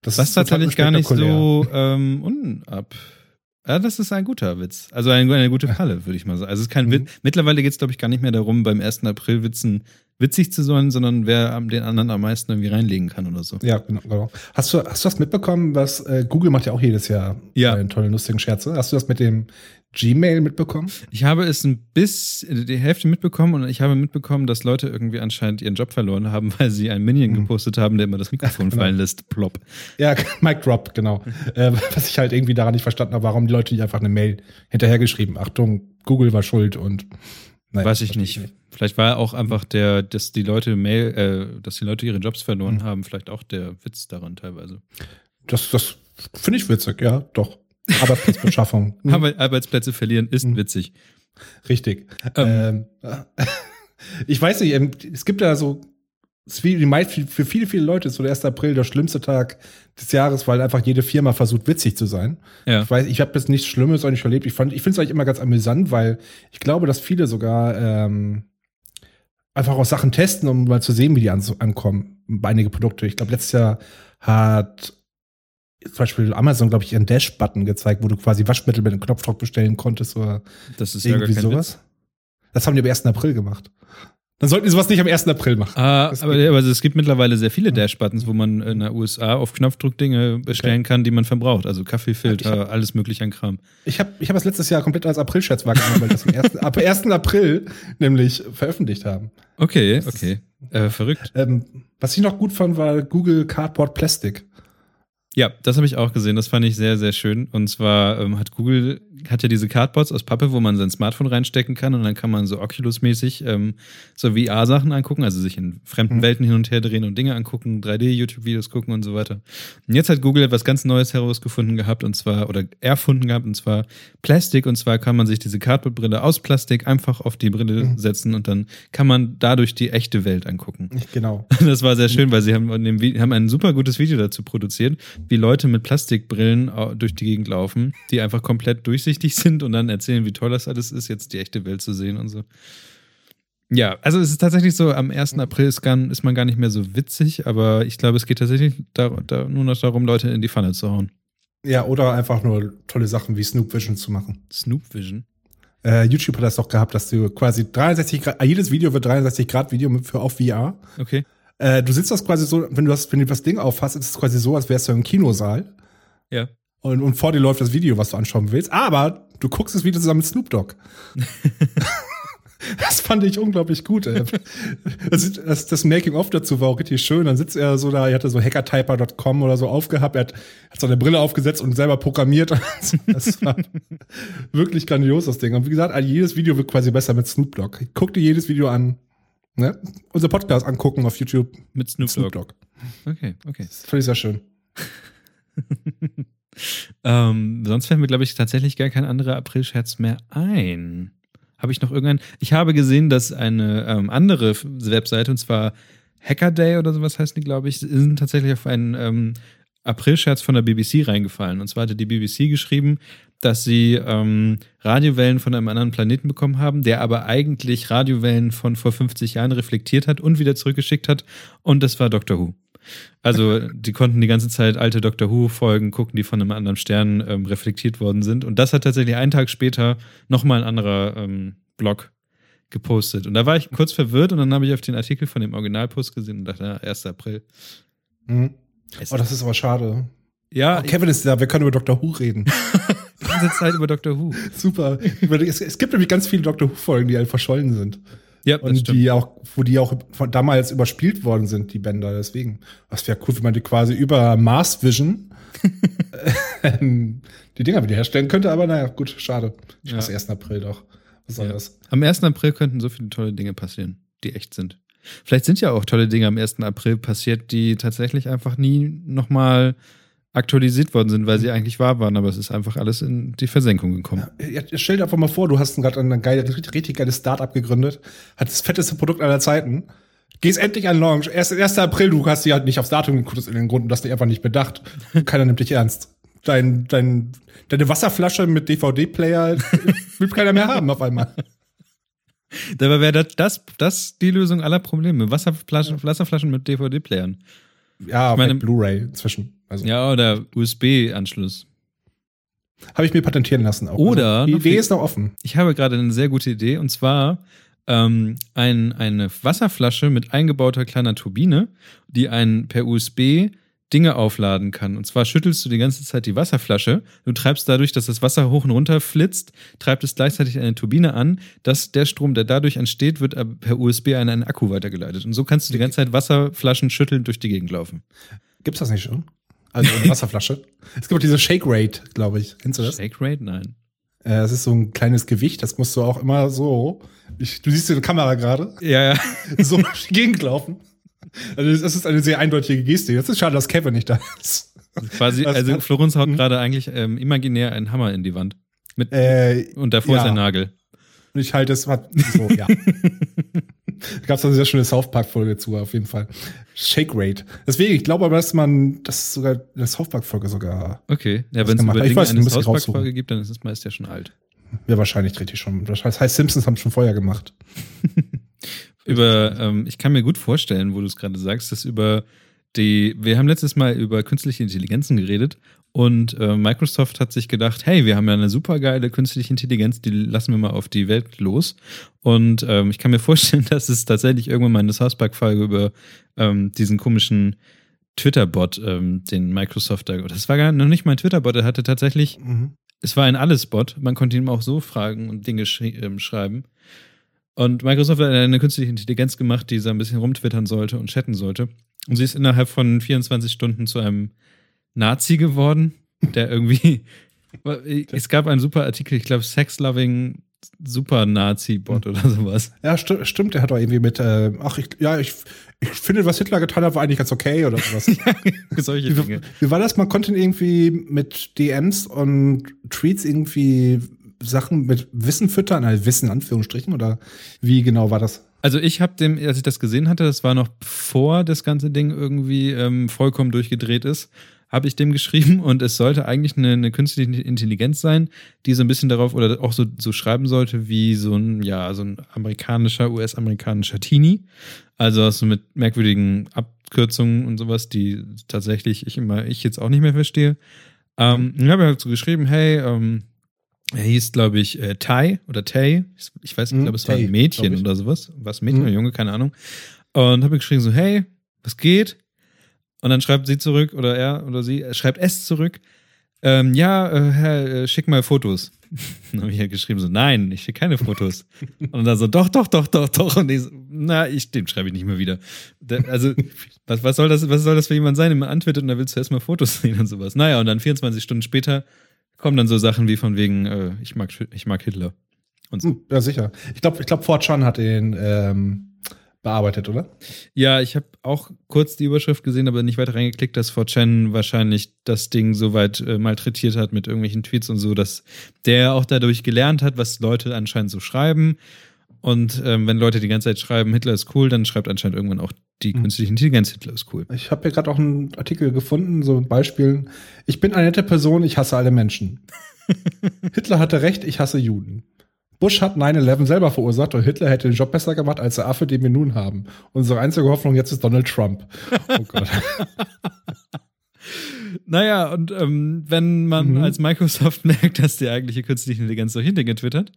Das Was ist tatsächlich gar nicht so ähm, unab. Ja, das ist ein guter Witz. Also ein, eine gute Falle, würde ich mal sagen. Also es ist kein Mhm. Witz. Mittlerweile geht es, glaube ich, gar nicht mehr darum, beim 1. April Witzen witzig zu sein, sondern wer den anderen am meisten irgendwie reinlegen kann oder so. Ja, genau. genau. Hast du, hast du das mitbekommen, was äh, Google macht ja auch jedes Jahr Ja. einen tollen, lustigen Scherze? Hast du das mit dem Gmail mitbekommen? Ich habe es ein bisschen, die Hälfte mitbekommen und ich habe mitbekommen, dass Leute irgendwie anscheinend ihren Job verloren haben, weil sie einen Minion gepostet haben, der immer das Mikrofon *laughs* Genau. fallen lässt. Plopp. Ja, *laughs* Mic Drop, genau. äh, was ich halt irgendwie daran nicht verstanden habe, warum die Leute nicht einfach eine Mail hinterhergeschrieben. Achtung, Google war schuld und naja, Weiß ich verstehe nicht. Vielleicht war auch einfach der, dass die Leute Mail, äh, dass die Leute ihre Jobs verloren Mhm. haben, vielleicht auch der Witz daran teilweise. Das, das finde ich witzig, ja, doch. Arbeitsplatzbeschaffung. Hm, *laughs* Arbeitsplätze verlieren ist Mhm. witzig. Richtig. Ähm, *laughs* ich weiß nicht, ähm, es gibt ja so, für viele, viele Leute ist so der 1. April der schlimmste Tag des Jahres, weil einfach jede Firma versucht, witzig zu sein. Ja. Ich weiß, ich habe jetzt nichts Schlimmes auch nicht erlebt. Ich fand, ich finde es eigentlich immer ganz amüsant, weil ich glaube, dass viele sogar ähm, einfach auch Sachen testen, um mal zu sehen, wie die an, ankommen. Einige Produkte. Ich glaube, letztes Jahr hat zum Beispiel Amazon, glaube ich, ihren Dash-Button gezeigt, wo du quasi Waschmittel mit einem Knopfdruck bestellen konntest oder Das ist ja irgendwie kein sowas. Witz. Das haben die am 1. April gemacht. Dann sollten die sowas nicht am 1. April machen. Ah, aber, aber es gibt mittlerweile sehr viele Dash-Buttons, wo man in der USA auf Knopfdruck Dinge bestellen kann, die man verbraucht. Also Kaffeefilter, hab- alles mögliche an Kram. Ich habe ich hab das letztes Jahr komplett als April-Scherz wahrgenommen, weil wir das am 1. ab 1. April nämlich veröffentlicht haben. Okay, Das ist- okay. Äh, verrückt. Ähm, was ich noch gut fand, war Google Cardboard Plastic. Ja, das habe ich auch gesehen. Das fand ich sehr, sehr schön. Und zwar ähm, hat Google hat ja diese Cardboards aus Pappe, wo man sein Smartphone reinstecken kann und dann kann man so Oculus-mäßig ähm, so VR-Sachen angucken, also sich in fremden Mhm. Welten hin und her drehen und Dinge angucken, 3D-YouTube-Videos gucken und so weiter. Und jetzt hat Google etwas ganz Neues herausgefunden gehabt und zwar, oder erfunden gehabt, und zwar Plastik. Und zwar kann man sich diese Cardboard-Brille aus Plastik einfach auf die Brille Mhm. setzen und dann kann man dadurch die echte Welt angucken. Genau. *laughs* Das war sehr schön, weil sie haben, dem, haben ein super gutes Video dazu produziert, wie Leute mit Plastikbrillen au- durch die Gegend laufen, die einfach komplett durchsichtig sind und dann erzählen, wie toll das alles ist, jetzt die echte Welt zu sehen und so. Ja, also es ist tatsächlich so, am 1. April ist, gar, ist man gar nicht mehr so witzig, aber ich glaube, es geht tatsächlich da, da nur noch darum, Leute in die Pfanne zu hauen. Ja, oder einfach nur tolle Sachen wie Snoop Vision zu machen. Snoop Vision. Äh, YouTube hat das doch gehabt, dass du quasi 63 Grad, jedes Video wird 63 Grad Video für auf VR. Okay. Äh, du sitzt das quasi so, wenn du das, wenn du das Ding aufhast, ist es quasi so, als wärst du im Kinosaal. Ja. Und, und vor dir läuft das Video, was du anschauen willst. Aber du guckst das Video zusammen mit Snoop Dogg. *laughs* das fand ich unglaublich gut. Das, das, das Making-of dazu war auch richtig schön. Dann sitzt er so da, er hatte so hackertyper.com oder so aufgehabt. Er hat, hat so eine Brille aufgesetzt und selber programmiert. *laughs* Das war wirklich grandios, das Ding. Und wie gesagt, jedes Video wird quasi besser mit Snoop Dogg. Guck dir jedes Video an. Ne? Unser Podcast angucken auf YouTube. Mit Snoop Snoop Dogg. Dogg. Okay, okay. Das fand ich sehr schön. *laughs* Ähm, sonst fällt mir, glaube ich, tatsächlich gar kein anderer April-Scherz mehr ein. Habe ich noch irgendeinen? Ich habe gesehen, dass eine ähm, andere Webseite, und zwar Hacker Day oder sowas heißt die, glaube ich, sind tatsächlich auf einen ähm, April-Scherz von der BBC reingefallen. Und zwar hatte die BBC geschrieben, dass sie ähm, Radiowellen von einem anderen Planeten bekommen haben, der aber eigentlich Radiowellen von vor 50 Jahren reflektiert hat und wieder zurückgeschickt hat. Und das war Doctor Who. Also, die konnten die ganze Zeit alte Doctor Who-Folgen gucken, die von einem anderen Stern ähm, reflektiert worden sind. Und das hat tatsächlich einen Tag später nochmal ein anderer ähm, Blog gepostet. Und da war ich kurz verwirrt und dann habe ich auf den Artikel von dem Originalpost gesehen und dachte, ja, 1. April. Mhm. Oh, das ist aber schade. ja, Oh, Kevin ist da, wir können über Dr. Who reden. *laughs* die ganze Zeit über Doctor Who. Super. es, es gibt nämlich ganz viele Dr. Who-Folgen, die halt verschollen sind. Ja, das Und stimmt. die auch, wo die auch von damals überspielt worden sind, die Bänder. Deswegen. Was wäre cool, wenn man die quasi über Mars Vision *laughs* ähm, die Dinger wieder herstellen könnte, aber naja, gut, schade. Ich Ja. weiß 1. April doch. Was soll das? Am 1. April könnten so viele tolle Dinge passieren, die echt sind. Vielleicht sind ja auch tolle Dinge am 1. April passiert, die tatsächlich einfach nie nochmal aktualisiert worden sind, weil sie eigentlich wahr waren, aber es ist einfach alles in die Versenkung gekommen. Ja, stell dir einfach mal vor, du hast gerade ein geil, richtig, geiles Start-up gegründet, hat das fetteste Produkt aller Zeiten, gehst endlich an Launch, 1. 1. April, du hast dir halt nicht aufs Datum geguckt, aus irgendeinem Grund, und das nicht einfach nicht bedacht. Keiner nimmt dich ernst. Dein, dein, deine Wasserflasche mit DVD-Player *laughs* will keiner mehr haben auf einmal. Dabei wäre das, das, das die Lösung aller Probleme. Wasserflaschen, Wasserflaschen mit DVD-Playern. Ja, Ich meine- Blu-ray inzwischen. Also Ja, oder USB-Anschluss. habe ich mir patentieren lassen auch. Oder also, die Idee ist noch offen. Ich habe gerade eine sehr gute Idee und zwar ähm, ein, eine Wasserflasche mit eingebauter kleiner Turbine, die einen per USB Dinge aufladen kann. Und zwar schüttelst du die ganze Zeit die Wasserflasche. Du treibst dadurch, dass das Wasser hoch und runter flitzt, treibt es gleichzeitig eine Turbine an. Dass der Strom, der dadurch entsteht, wird per USB an einen Akku weitergeleitet. Und so kannst du die ganze Zeit Wasserflaschen schüttelnd durch die Gegend laufen. Gibt's das nicht schon? Also eine *laughs* Wasserflasche. es gibt auch diese Shake Rate, glaube ich. Kennst du das? Shake Rate? Nein. Äh, das ist so ein kleines Gewicht, das musst du auch immer so. Ich, du siehst die Kamera gerade. Ja, ja. *laughs* so durch die Gegend laufen. Also das ist eine sehr eindeutige Geste. Das ist schade, dass Kevin nicht da ist. Quasi, Das also Florenz haut Mhm. gerade eigentlich ähm, imaginär einen Hammer in die Wand. Mit, Äh, und davor ja. ist ein Nagel. Und ich halte es hat- so, ja. *laughs* da gab es eine sehr schöne South Park-Folge zu, auf jeden Fall. Shake Rate. Deswegen, ich glaube aber, dass man, das ist sogar eine South Park-Folge sogar, Okay. Ja, wenn es über Dinge weiß eine South. Park-Folge gibt, dann ist es meist ja schon alt. ja, wahrscheinlich richtig schon. Das heißt, Simpsons haben es schon vorher gemacht. *laughs* Über, ähm, ich kann mir gut vorstellen, wo du es gerade sagst, dass über die, wir haben letztes Mal über künstliche Intelligenzen geredet und äh, Microsoft hat sich gedacht, hey, wir haben ja eine super geile künstliche Intelligenz, die lassen wir mal auf die Welt los. Und ähm, ich kann mir *laughs* vorstellen, dass es tatsächlich irgendwann mal eine South Park-Folge über ähm, diesen komischen Twitter-Bot, ähm, den Microsoft da, das war gar noch nicht mal ein Twitter-Bot, er hatte tatsächlich Mhm. es war ein Alles-Bot. Man konnte ihm auch so fragen und Dinge ähm, schreiben. Und Microsoft hat eine künstliche Intelligenz gemacht, die so ein bisschen rumtwittern sollte und chatten sollte. Und sie ist innerhalb von 24 Stunden zu einem Nazi geworden, der irgendwie *laughs* Es gab einen super Artikel, ich glaube, Sex-Loving Super-Nazi-Bot Hm. oder sowas. Ja, sti stimmt, der hat doch irgendwie mit, äh, ach, ich, ja, ich, ich finde, was Hitler getan hat, war eigentlich ganz okay oder sowas. *laughs* Solche Wie, Dinge. wie war das? Man konnte irgendwie mit DMs und Tweets irgendwie Sachen mit Wissen füttern, also Wissen in Anführungsstrichen, oder wie genau war das? Also ich habe dem, als ich das gesehen hatte, das war noch bevor das ganze Ding irgendwie ähm, vollkommen durchgedreht ist, habe ich dem geschrieben *laughs* und es sollte eigentlich eine, eine künstliche Intelligenz sein, die so ein bisschen darauf oder auch so, so schreiben sollte wie so ein, ja, so ein amerikanischer, US-amerikanischer Teenie. Also so mit merkwürdigen Abkürzungen und sowas, die tatsächlich ich immer, ich jetzt auch nicht mehr verstehe. Ähm, ich habe halt so geschrieben, hey, ähm, er hieß, glaube ich, äh, Tai oder Tay. Ich weiß nicht, ich Mhm, glaube, es war Tay, ein Mädchen oder sowas. Was Mädchen Mhm. oder Junge, keine Ahnung. Und habe geschrieben so, hey, was geht? Und dann schreibt sie zurück oder er oder sie äh, schreibt es zurück. Ähm, ja, äh, Herr, äh, schick mal Fotos. *laughs* Dann habe ich ja geschrieben so, nein, ich schicke keine Fotos. Und dann so, doch, doch, doch, doch, doch. Und ich so, na, ich, dem schreibe ich nicht mehr wieder. Da, also, was, was soll das, was soll das für jemand sein, der man antwortet und da willst du erstmal Fotos *laughs* sehen und sowas. Naja, und dann 24 Stunden später kommen dann so Sachen wie von wegen, äh, ich mag, ich mag Hitler. Und so. Hm, ja, sicher. Ich glaube, ich glaub, 4chan hat den ähm, bearbeitet, oder? Ja, ich habe auch kurz die Überschrift gesehen, aber nicht weiter reingeklickt, dass 4chan wahrscheinlich das Ding so weit äh, malträtiert hat mit irgendwelchen Tweets und so, dass der auch dadurch gelernt hat, was Leute anscheinend so schreiben. Und ähm, wenn Leute die ganze Zeit schreiben, Hitler ist cool, dann schreibt anscheinend irgendwann auch die Mhm. künstliche Intelligenz, Hitler ist cool. Ich habe hier gerade auch einen Artikel gefunden, so mit Beispielen. Ich bin eine nette Person, ich hasse alle Menschen. *laughs* Hitler hatte recht, ich hasse Juden. Bush hat 9-11 selber verursacht und Hitler hätte den Job besser gemacht als der Affe, den wir nun haben. Unsere einzige Hoffnung jetzt ist Donald Trump. Oh Gott. *laughs* Naja, und ähm, wenn man Mhm. als Microsoft *laughs* merkt, dass die eigentliche künstliche Intelligenz solche Dinge twittert,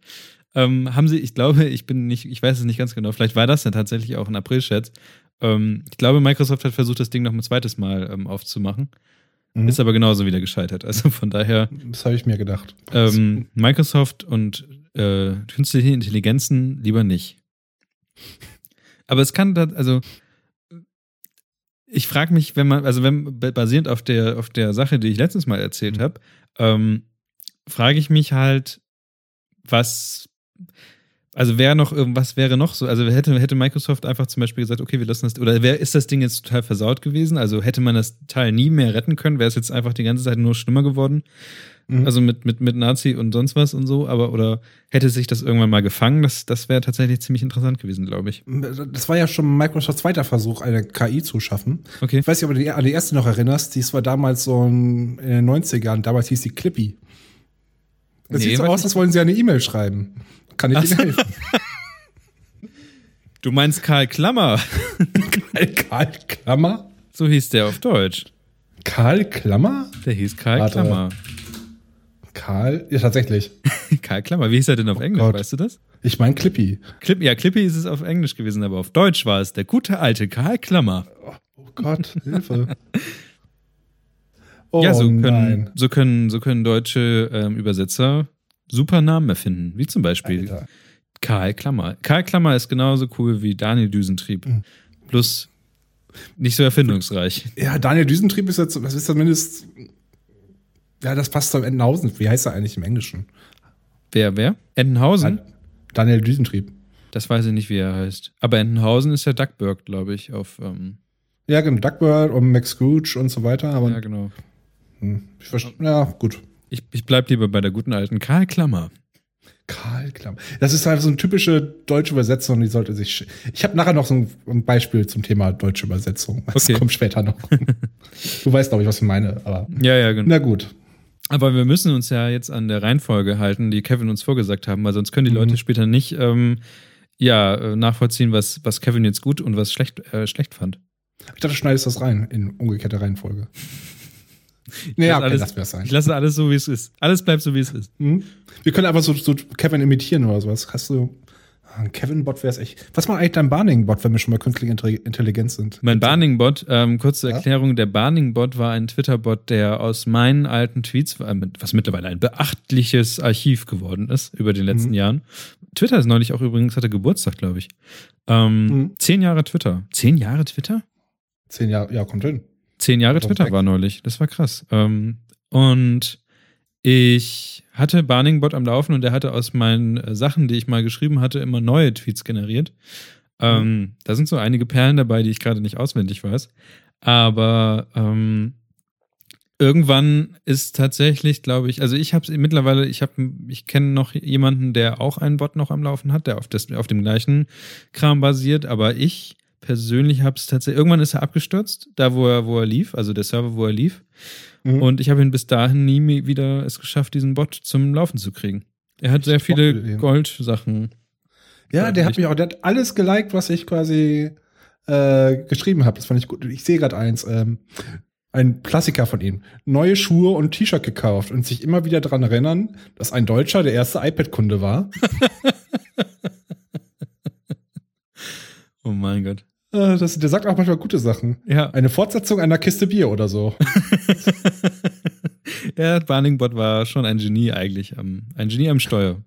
ähm, haben sie, ich glaube, ich bin nicht, ich weiß es nicht ganz genau, vielleicht war das dann tatsächlich auch ein April-Chat. Ähm, ich glaube, Microsoft hat versucht, das Ding noch ein zweites Mal ähm, aufzumachen. Mhm. Ist aber genauso wieder gescheitert. Also von daher, Das habe ich mir gedacht. ähm, Microsoft und äh, künstliche Intelligenzen lieber nicht. Aber es kann da, also ich frage mich, wenn man, also wenn basierend auf der auf der Sache, die ich letztes Mal erzählt Mhm. habe, ähm, frage ich mich halt, was, also wäre noch irgendwas wäre noch so, also hätte hätte Microsoft einfach zum Beispiel gesagt, okay, wir lassen das, oder wär, ist das Ding jetzt total versaut gewesen? Also hätte man das Teil nie mehr retten können, wäre es jetzt einfach die ganze Zeit nur schlimmer geworden? Mhm. Also mit, mit, mit Nazi und sonst was und so, aber oder hätte sich das irgendwann mal gefangen? Das, das wäre tatsächlich ziemlich interessant gewesen, glaube ich. das war ja schon Microsofts zweiter Versuch, eine KI zu schaffen. Okay. Ich weiß nicht, ob du an die erste noch erinnerst. Dies war damals so in den 90ern. Damals hieß die Clippy. Das Nee, sieht so aus, als wollen sie eine E-Mail schreiben. Kann ich Ach Ihnen helfen? Du meinst Karl Klammer? Karl, Karl Klammer? So hieß der auf Deutsch. Karl Klammer? Der hieß Karl Warte. Klammer. Karl? Ja, tatsächlich. *laughs* Karl Klammer, wie hieß er denn auf Englisch, Gott. weißt du das? Ich meine Clippy. Clip, ja, Clippy ist es auf Englisch gewesen, aber auf Deutsch war es der gute alte Karl Klammer. Oh Gott, Hilfe. Oh *laughs* ja, so können, nein. so können, so können deutsche ähm, Übersetzer super Namen erfinden, wie zum Beispiel Alter. Karl Klammer. Karl Klammer ist genauso cool wie Daniel Düsentrieb. Mhm. Plus nicht so erfindungsreich. Ja, Daniel Düsentrieb ist jetzt, das ist zumindest, ja, das passt zu Entenhausen. Wie heißt er eigentlich im Englischen? Wer, wer? Entenhausen? Daniel Düsentrieb. Das weiß ich nicht, wie er heißt. Aber Entenhausen ist ja Duckburg, glaube ich, auf, ähm, Ja, genau, Duckbird und Max Scrooge und so weiter. Aber ja, genau. hm, ich verstehe, ja, gut. Ich, ich bleib lieber bei der guten alten Karl Klammer. Karl Klamm. Das ist halt so eine typische deutsche Übersetzung, die sollte sich. Ich habe nachher noch so ein- Beispiel zum Thema deutsche Übersetzung. Das Okay. kommt später noch. *laughs* du weißt, glaube ich, was ich meine, aber. Ja, ja, genau. Na gut. Aber wir müssen uns ja jetzt an der Reihenfolge halten, die Kevin uns vorgesagt haben, weil sonst können die Mhm. Leute später nicht ähm, ja, äh, nachvollziehen, was, was Kevin jetzt gut und was schlecht, äh, schlecht fand. Ich dachte, du schneidest das rein in umgekehrter Reihenfolge. Lass okay, alles- lass mir das sein. Ich lasse alles so, wie es ist. Alles bleibt so, wie es ist. Mhm. Wir können einfach so, so Kevin imitieren oder sowas. Hast du. Ah, Ein Kevin-Bot wäre es echt. Was macht eigentlich dein Barning-Bot, wenn wir schon mal künstliche Intelli- Intelligenz sind? Mein Barning-Bot, ähm, kurze Ja? Erklärung, der Barning-Bot war ein Twitter-Bot, der aus meinen alten Tweets, äh, was mittlerweile ein beachtliches Archiv geworden ist über die letzten Mhm. Jahren. Twitter ist neulich auch übrigens, hatte Geburtstag, glaube ich. Ähm, Mhm. Zehn Jahre Twitter. Zehn Jahre Twitter? Zehn Jahre, ja, kommt hin. Zehn Jahre Twitter war neulich. Das war krass. Ähm, und Ich hatte Barningbot am Laufen und der hatte aus meinen äh, Sachen, die ich mal geschrieben hatte, immer neue Tweets generiert. Ähm, da sind so einige Perlen dabei, die ich gerade nicht auswendig weiß. Aber ähm, irgendwann ist tatsächlich, glaube ich, also ich habe mittlerweile, ich habe, ich kenne noch jemanden, der auch einen Bot noch am Laufen hat, der auf, das, auf dem gleichen Kram basiert, aber ich persönlich habe es tatsächlich, irgendwann ist er abgestürzt, da wo er, wo er lief, also der Server, wo er lief. Mhm. Und ich habe ihn bis dahin nie wieder es geschafft, diesen Bot zum Laufen zu kriegen. Er hat sehr viele. Goldsachen. Ja, der hat mich auch, der hat alles geliked, was ich quasi äh, geschrieben habe. Das fand ich gut. Ich sehe gerade eins, ähm, ein Klassiker von ihm. Neue Schuhe und T-Shirt gekauft und sich immer wieder dran erinnern, dass ein Deutscher der erste iPad-Kunde war. *laughs* Oh mein Gott. Äh, das, der sagt auch manchmal gute Sachen. Ja, Eine Fortsetzung einer Kiste Bier oder so. *laughs* ja Barningbot war schon ein Genie eigentlich, ein Genie am Steuer.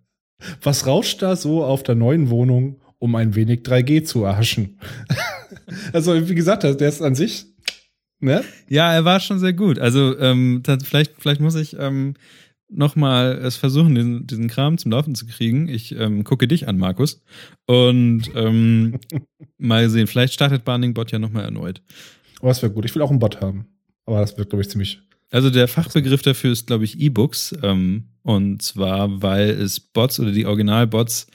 Was rauscht da so auf der neuen Wohnung, um ein wenig 3G zu erhaschen? *laughs* also, wie gesagt, der ist an sich, ne? Ja, er war schon sehr gut. Also ähm, vielleicht, vielleicht muss ich ähm, noch mal es versuchen, diesen, diesen Kram zum Laufen zu kriegen. Ich ähm, gucke dich an, Markus. Und ähm, *laughs* mal sehen, vielleicht startet Barningbot ja noch mal erneut. Aber das wäre gut. Ich will auch einen Bot haben. Aber das wird, glaube ich, ziemlich. Also der Fachbegriff dafür ist, glaube ich, E-Books. Ähm, und zwar, weil es Bots oder die Originalbots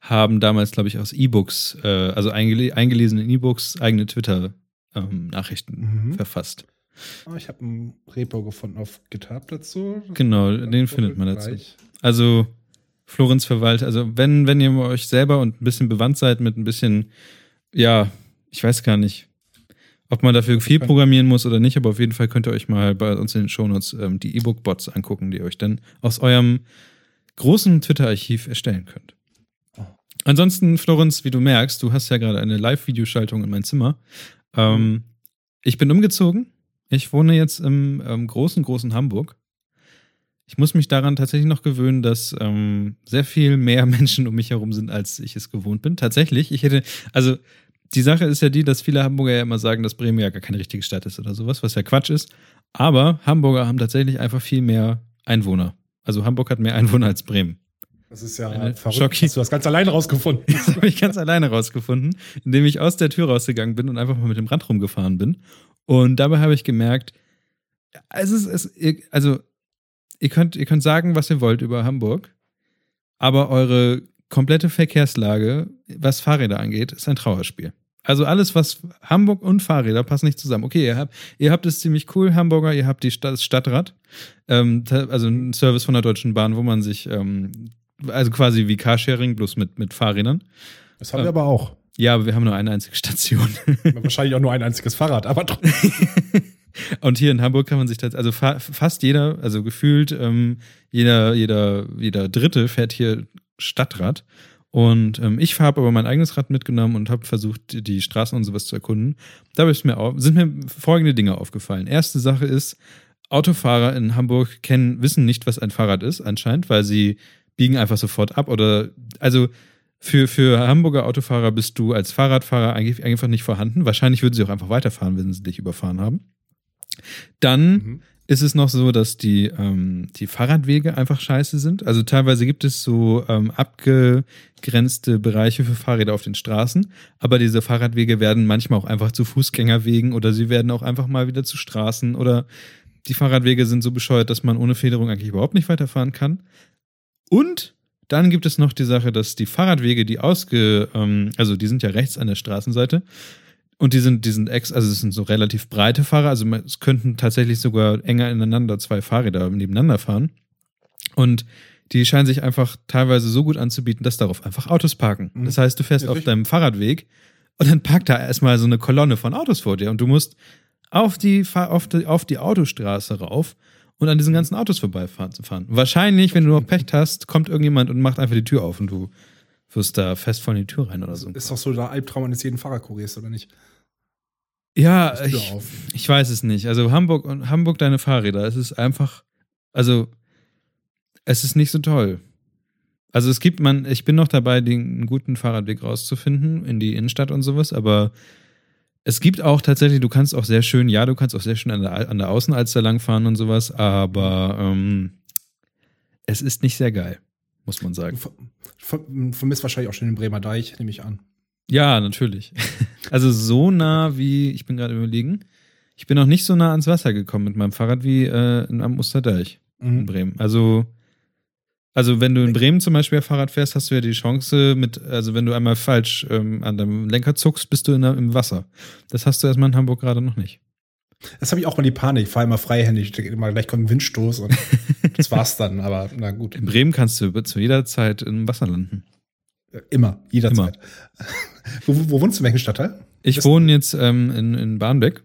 haben damals, glaube ich, aus E-Books, äh, also eingele eingelesenen E-Books, eigene Twitter-Nachrichten Mhm. verfasst. Ah, ich habe ein Repo gefunden auf GitHub dazu. Genau, den findet man dazu. Gleich. Also Florenz verwaltet, also wenn, wenn ihr euch selber und ein bisschen bewandt seid mit ein bisschen, ja, ich weiß gar nicht, ob man dafür viel programmieren muss oder nicht, aber auf jeden Fall könnt ihr euch mal bei uns in den Shownotes ähm, die E-Book-Bots angucken, die ihr euch dann aus eurem großen Twitter-Archiv erstellen könnt. Ansonsten, Florenz, wie du merkst, du hast ja gerade eine Live-Videoschaltung in mein Zimmer. Ähm, ich bin umgezogen. Ich wohne jetzt im ähm, großen, großen Hamburg. Ich muss mich daran tatsächlich noch gewöhnen, dass ähm, sehr viel mehr *laughs* Menschen um mich herum sind, als ich es gewohnt bin. Tatsächlich, ich hätte, also die Sache ist ja die, dass viele Hamburger ja immer sagen, dass Bremen ja gar keine richtige Stadt ist oder sowas, was ja Quatsch ist. Aber Hamburger haben tatsächlich einfach viel mehr Einwohner. Also Hamburg hat mehr Einwohner als Bremen. Das ist ja Eine verrückt. Schocki- Hast du das ganz allein rausgefunden? *laughs* Das habe ich ganz alleine rausgefunden, indem ich aus der Tür rausgegangen bin und einfach mal mit dem Rad rumgefahren bin. Und dabei habe ich gemerkt, es ist, es, also ihr könnt, ihr könnt sagen, was ihr wollt über Hamburg, aber eure komplette Verkehrslage, was Fahrräder angeht, ist ein Trauerspiel. Also alles, was Hamburg und Fahrräder passen nicht zusammen. Okay, ihr habt, ihr habt es ziemlich cool, Hamburger, ihr habt die Stadt, das Stadtrad, ähm, also ein Service von der Deutschen Bahn, wo man sich, ähm, also quasi wie Carsharing, bloß mit, mit Fahrrädern. Das haben wir aber auch. Ja, aber wir haben nur eine einzige Station. Wahrscheinlich auch nur ein einziges Fahrrad, aber trotzdem. *laughs* Und hier in Hamburg kann man sich das, also fa fast jeder, also gefühlt ähm, jeder, jeder, jeder Dritte fährt hier Stadtrad. Und ähm, ich habe aber mein eigenes Rad mitgenommen und habe versucht, die, Straßen und sowas zu erkunden. Dabei ist mir au- sind mir folgende Dinge aufgefallen. Erste Sache ist, Autofahrer in Hamburg kennen, wissen nicht, was ein Fahrrad ist, anscheinend, weil sie biegen einfach sofort ab oder, also für, für Hamburger Autofahrer bist du als Fahrradfahrer eigentlich einfach nicht vorhanden. Wahrscheinlich würden sie auch einfach weiterfahren, wenn sie dich überfahren haben. Dann Mhm. ist es noch so, dass die, ähm, die Fahrradwege einfach scheiße sind. Also teilweise gibt es so ähm, abgegrenzte Bereiche für Fahrräder auf den Straßen, aber diese Fahrradwege werden manchmal auch einfach zu Fußgängerwegen oder sie werden auch einfach mal wieder zu Straßen oder die Fahrradwege sind so bescheuert, dass man ohne Federung eigentlich überhaupt nicht weiterfahren kann. Und dann gibt es noch die Sache, dass die Fahrradwege, die ausge, ähm, also die sind ja rechts an der Straßenseite, und die sind, die sind ex, also es sind so relativ breite Fahrer, also es könnten tatsächlich sogar enger ineinander zwei Fahrräder nebeneinander fahren. Und die scheinen sich einfach teilweise so gut anzubieten, dass darauf einfach Autos parken. Mhm. Das heißt, du fährst Ja, auf sicher. deinem Fahrradweg und dann parkt da erstmal so eine Kolonne von Autos vor dir und du musst auf die, auf die, auf die Autostraße rauf und an diesen ganzen Autos vorbeifahren zu fahren. Wahrscheinlich, wenn du noch Pech hast, kommt irgendjemand und macht einfach die Tür auf und du wirst da fest vor die Tür rein oder so. Ist doch so der Albtraum eines jeden Fahrradkuriers, oder nicht? Ja, ich, ich weiß es nicht. Also Hamburg und Hamburg deine Fahrräder, es ist einfach, also es ist nicht so toll. Also es gibt man, ich bin noch dabei, den einen guten Fahrradweg rauszufinden in die Innenstadt und sowas, aber es gibt auch tatsächlich, du kannst auch sehr schön, ja, du kannst auch sehr schön an der, an der Außenalster langfahren und sowas, aber ähm, es ist nicht sehr geil, muss man sagen. Ver- Vermisst wahrscheinlich auch schon den Bremer Deich, nehme ich an. Ja, natürlich. *laughs* Also so nah wie, ich bin gerade überlegen, ich bin noch nicht so nah ans Wasser gekommen mit meinem Fahrrad wie äh, am Osterdeich in Mhm. Bremen. Also, also wenn du in Bremen zum Beispiel Fahrrad fährst, hast du ja die Chance mit, also wenn du einmal falsch ähm, an deinem Lenker zuckst, bist du in im Wasser. Das hast du erstmal in Hamburg gerade noch nicht. Das habe ich auch mal die Panik. Ich fahre immer freihändig. Immer, gleich kommt ein Windstoß und *laughs* das war's dann. Aber na gut. In Bremen kannst du zu jeder Zeit im Wasser landen. Immer, jederzeit. wo, *laughs* wo, wo wohnst du? In welchem Stadtteil? Ich wohne jetzt ähm, in, in Barmbek.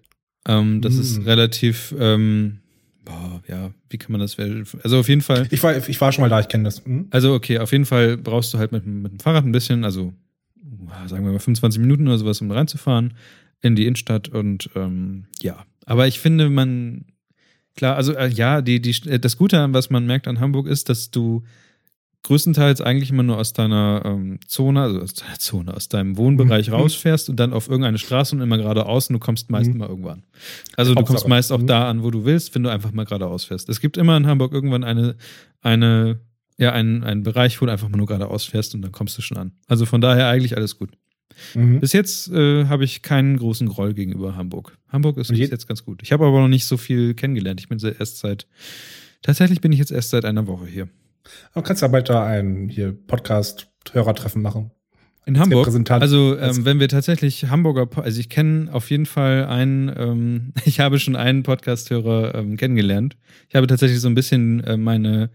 Ähm, das ist Mm. relativ, ähm, boah, ja, wie kann man das, also auf jeden Fall, Ich war, ich war schon mal da, ich kenne das. Mhm. Also okay, auf jeden Fall brauchst du halt mit, mit dem Fahrrad ein bisschen, also sagen wir mal 25 Minuten oder sowas, um reinzufahren in die Innenstadt und ähm, ja. Aber ich finde, man, klar, also äh, ja, die, die, das Gute was man merkt an Hamburg ist, dass du größtenteils eigentlich immer nur aus deiner ähm, Zone, also aus deiner Zone, aus deinem Wohnbereich Mhm. rausfährst und dann auf irgendeine Straße und immer geradeaus und du kommst meist Mhm. immer irgendwann. Also du Hauptsache. kommst meist auch Mhm. da an, wo du willst, wenn du einfach mal geradeaus fährst. Es gibt immer in Hamburg irgendwann eine, eine, ja, einen, einen Bereich, wo du einfach mal nur geradeaus fährst und dann kommst du schon an. Also von daher eigentlich alles gut. Mhm. Bis jetzt äh, habe ich keinen großen Groll gegenüber Hamburg. Hamburg ist bis je- jetzt ganz gut. Ich habe aber noch nicht so viel kennengelernt. Ich bin erst seit, tatsächlich bin ich jetzt erst seit einer Woche hier. Du kannst ja bald da ein hier Podcast-Hörertreffen machen. In Hamburg. Also Als- ähm, wenn wir tatsächlich Hamburger, Po- also ich kenne auf jeden Fall einen, ähm, *laughs* ich habe schon einen Podcast-Hörer ähm, kennengelernt. Ich habe tatsächlich so ein bisschen äh, meine,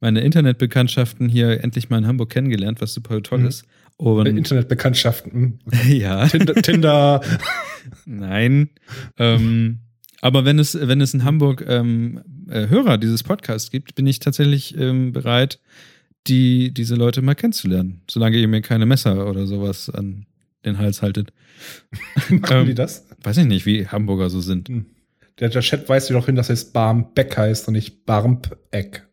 meine Internetbekanntschaften hier endlich mal in Hamburg kennengelernt, was super toll Mhm. ist. Und Internetbekanntschaften. Mhm. *laughs* ja, Tinder, Tinder. *laughs* nein. ähm, aber wenn es, wenn es in Hamburg ähm, äh, Hörer dieses Podcasts gibt, bin ich tatsächlich ähm, bereit, die, diese Leute mal kennenzulernen, solange ihr mir keine Messer oder sowas an den Hals haltet. *laughs* Machen Ähm, die das? Weiß ich nicht, wie Hamburger so sind. Der, der Chat weist dir doch hin, dass es Barmbeck heißt und nicht Barmbeck.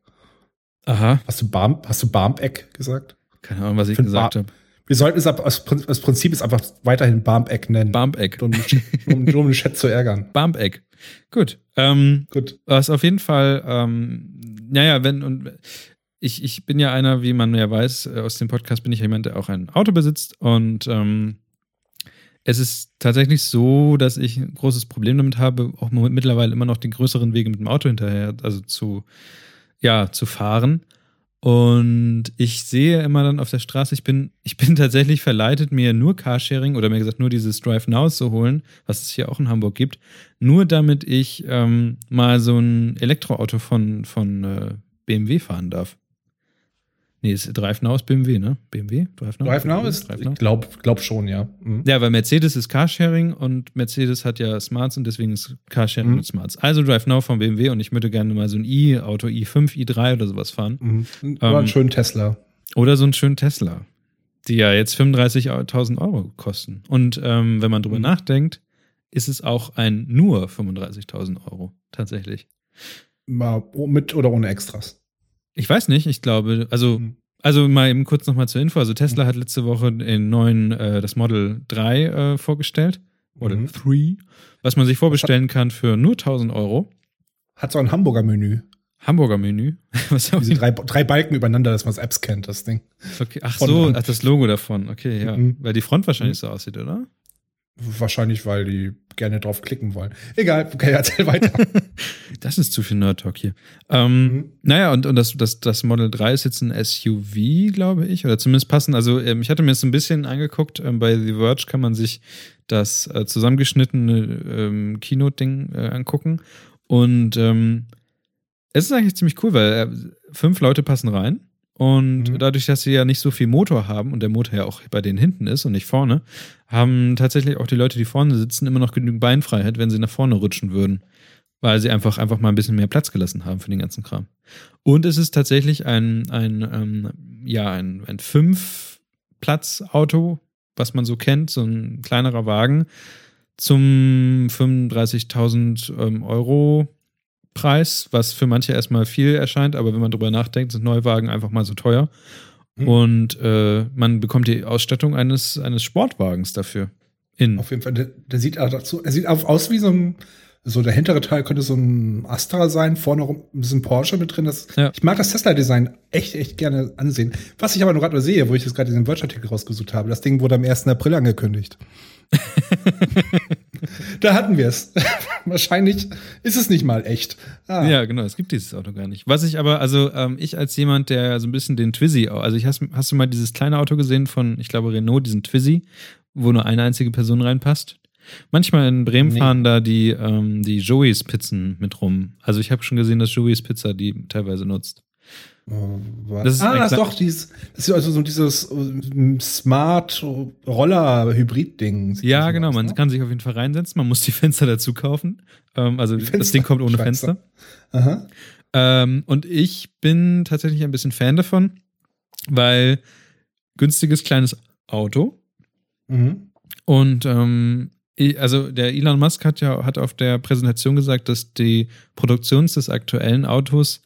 Aha, Hast du Barm, hast du Barmbeck gesagt? keine Ahnung, was ich Find gesagt habe. Wir sollten es ab, Prin- das Prinzip ist einfach weiterhin Barmbeck nennen. Barmbeck. um, um, um den Chat zu ärgern. *laughs* Barmbeck. Gut. Ähm, Gut. was auf jeden Fall, ähm, naja, wenn und ich, ich bin ja einer, wie man ja weiß, äh, aus dem Podcast bin ich jemand, der auch ein Auto besitzt und ähm, es ist tatsächlich so, dass ich ein großes Problem damit habe, auch mittlerweile immer noch den größeren Wege mit dem Auto hinterher, also zu, ja, zu fahren. Und ich sehe immer dann auf der Straße, ich bin, ich bin *laughs* tatsächlich verleitet, mir nur Carsharing oder mir gesagt nur dieses Drive Now zu holen, was es hier auch in Hamburg gibt, nur damit ich ähm, mal so ein Elektroauto von, von äh, BMW fahren darf. Nee, ist Drive Now ist BMW, ne? BMW? Drive Now? Drive Now ist, Drive Now? ich glaub, glaub schon, ja. Mhm. Ja, weil Mercedes ist Carsharing und Mercedes hat ja Smarts und deswegen ist Carsharing Mhm. mit Smarts. Also Drive Now von BMW und ich würde gerne mal so ein i-Auto, i5, i3 oder sowas fahren. Mhm. Oder einen schönen Tesla. Oder so einen schönen Tesla, die ja jetzt 35.000 Euro kosten. Und ähm, wenn man drüber Mhm. nachdenkt, ist es auch ein nur 35.000 Euro tatsächlich. Mal mit oder ohne Extras. Ich weiß nicht, ich glaube, also, Mhm. also mal eben kurz nochmal zur Info. Also Tesla hat letzte Woche den neuen, äh, das Model 3 äh, vorgestellt. Model Mhm. 3, was man sich vorbestellen kann für nur 1000 Euro. Hat so ein Hamburger Menü. Hamburger Menü. *laughs* Was Diese drei, drei Balken übereinander, dass man das Apps kennt, das Ding. okay. Ach Von so, ach, das Logo davon. Okay, ja. Mhm. Weil die Front wahrscheinlich so aussieht, oder? Wahrscheinlich, weil die gerne drauf klicken wollen. Egal, okay, erzähl weiter. *laughs* Das ist zu viel Nerd-Talk hier. Ähm, Mhm. Naja, und, und das, das, das Model 3 ist jetzt ein SUV, glaube ich, oder zumindest passen. Also, ähm, ich hatte mir das ein bisschen angeguckt. Ähm, bei The Verge kann man sich das äh, zusammengeschnittene ähm, Keynote-Ding äh, angucken. Und ähm, es ist eigentlich ziemlich cool, weil äh, fünf Leute passen rein. Und Mhm. dadurch, dass sie ja nicht so viel Motor haben und der Motor ja auch bei denen hinten ist und nicht vorne, haben tatsächlich auch die Leute, die vorne sitzen, immer noch genügend Beinfreiheit, wenn sie nach vorne rutschen würden. Weil sie einfach, einfach mal ein bisschen mehr Platz gelassen haben für den ganzen Kram. Und es ist tatsächlich ein, ein, ähm, ja, ein, ein Fünf-Platz-Auto, was man so kennt, so ein kleinerer Wagen zum 35.000 ähm, Euro Preis, was für manche erstmal viel erscheint, aber wenn man drüber nachdenkt, sind Neuwagen einfach mal so teuer. Mhm. Und äh, man bekommt die Ausstattung eines, eines Sportwagens dafür. In. Auf jeden Fall, der, der sieht auch dazu, er sieht auch aus wie so ein So der hintere Teil könnte so ein Astra sein, vorne rum ein bisschen Porsche mit drin. Das, Ja. Ich mag das Tesla-Design echt, echt gerne ansehen. Was ich aber nur gerade sehe, wo ich jetzt gerade diesen Wirtschaftsartikel rausgesucht habe, das Ding wurde am 1. April angekündigt. *laughs* da hatten wir es. *laughs* Wahrscheinlich ist es nicht mal echt. Ah, Ja, genau, es gibt dieses Auto gar nicht. Was ich aber, also ähm, ich als jemand, der so ein bisschen den Twizy, also ich hast, hast du mal dieses kleine Auto gesehen von, ich glaube, Renault, diesen Twizy, wo nur eine einzige Person reinpasst? Manchmal in Bremen Nee. fahren da die, ähm, die Joey's Pizzen mit rum. Also ich habe schon gesehen, dass Joey's Pizza die teilweise nutzt. Was? Das ist ah, das doch dieses, das ist also so dieses äh, Smart Roller Hybrid Ding. Ja, genau, man ne? kann sich auf jeden Fall reinsetzen, man muss die *laughs* Fenster dazu kaufen. Ähm, also das? Ding kommt ohne Scheiße. Fenster. Aha. Ähm, und ich bin tatsächlich ein bisschen Fan davon, weil günstiges kleines Auto, Mhm. Und ähm, also der Elon Musk hat ja hat auf der Präsentation gesagt, dass die Produktion des aktuellen Autos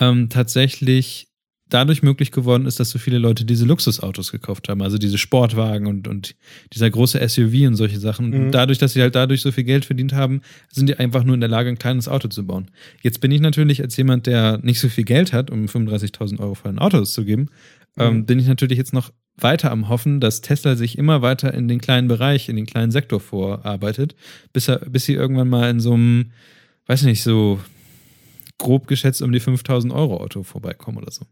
ähm, tatsächlich dadurch möglich geworden ist, dass so viele Leute diese Luxusautos gekauft haben, also diese Sportwagen und, und dieser große SUV und solche Sachen. Mhm. Dadurch, dass sie halt dadurch so viel Geld verdient haben, sind die einfach nur in der Lage, ein kleines Auto zu bauen. Jetzt bin ich natürlich als jemand, der nicht so viel Geld hat, um 35.000 Euro für ein Auto auszugeben, ähm, Mhm. bin ich natürlich jetzt noch weiter am Hoffen, dass Tesla sich immer weiter in den kleinen Bereich, in den kleinen Sektor vorarbeitet, bis, er, bis sie irgendwann mal in so einem, weiß nicht, so grob geschätzt um die 5000 Euro Auto vorbeikommen oder so.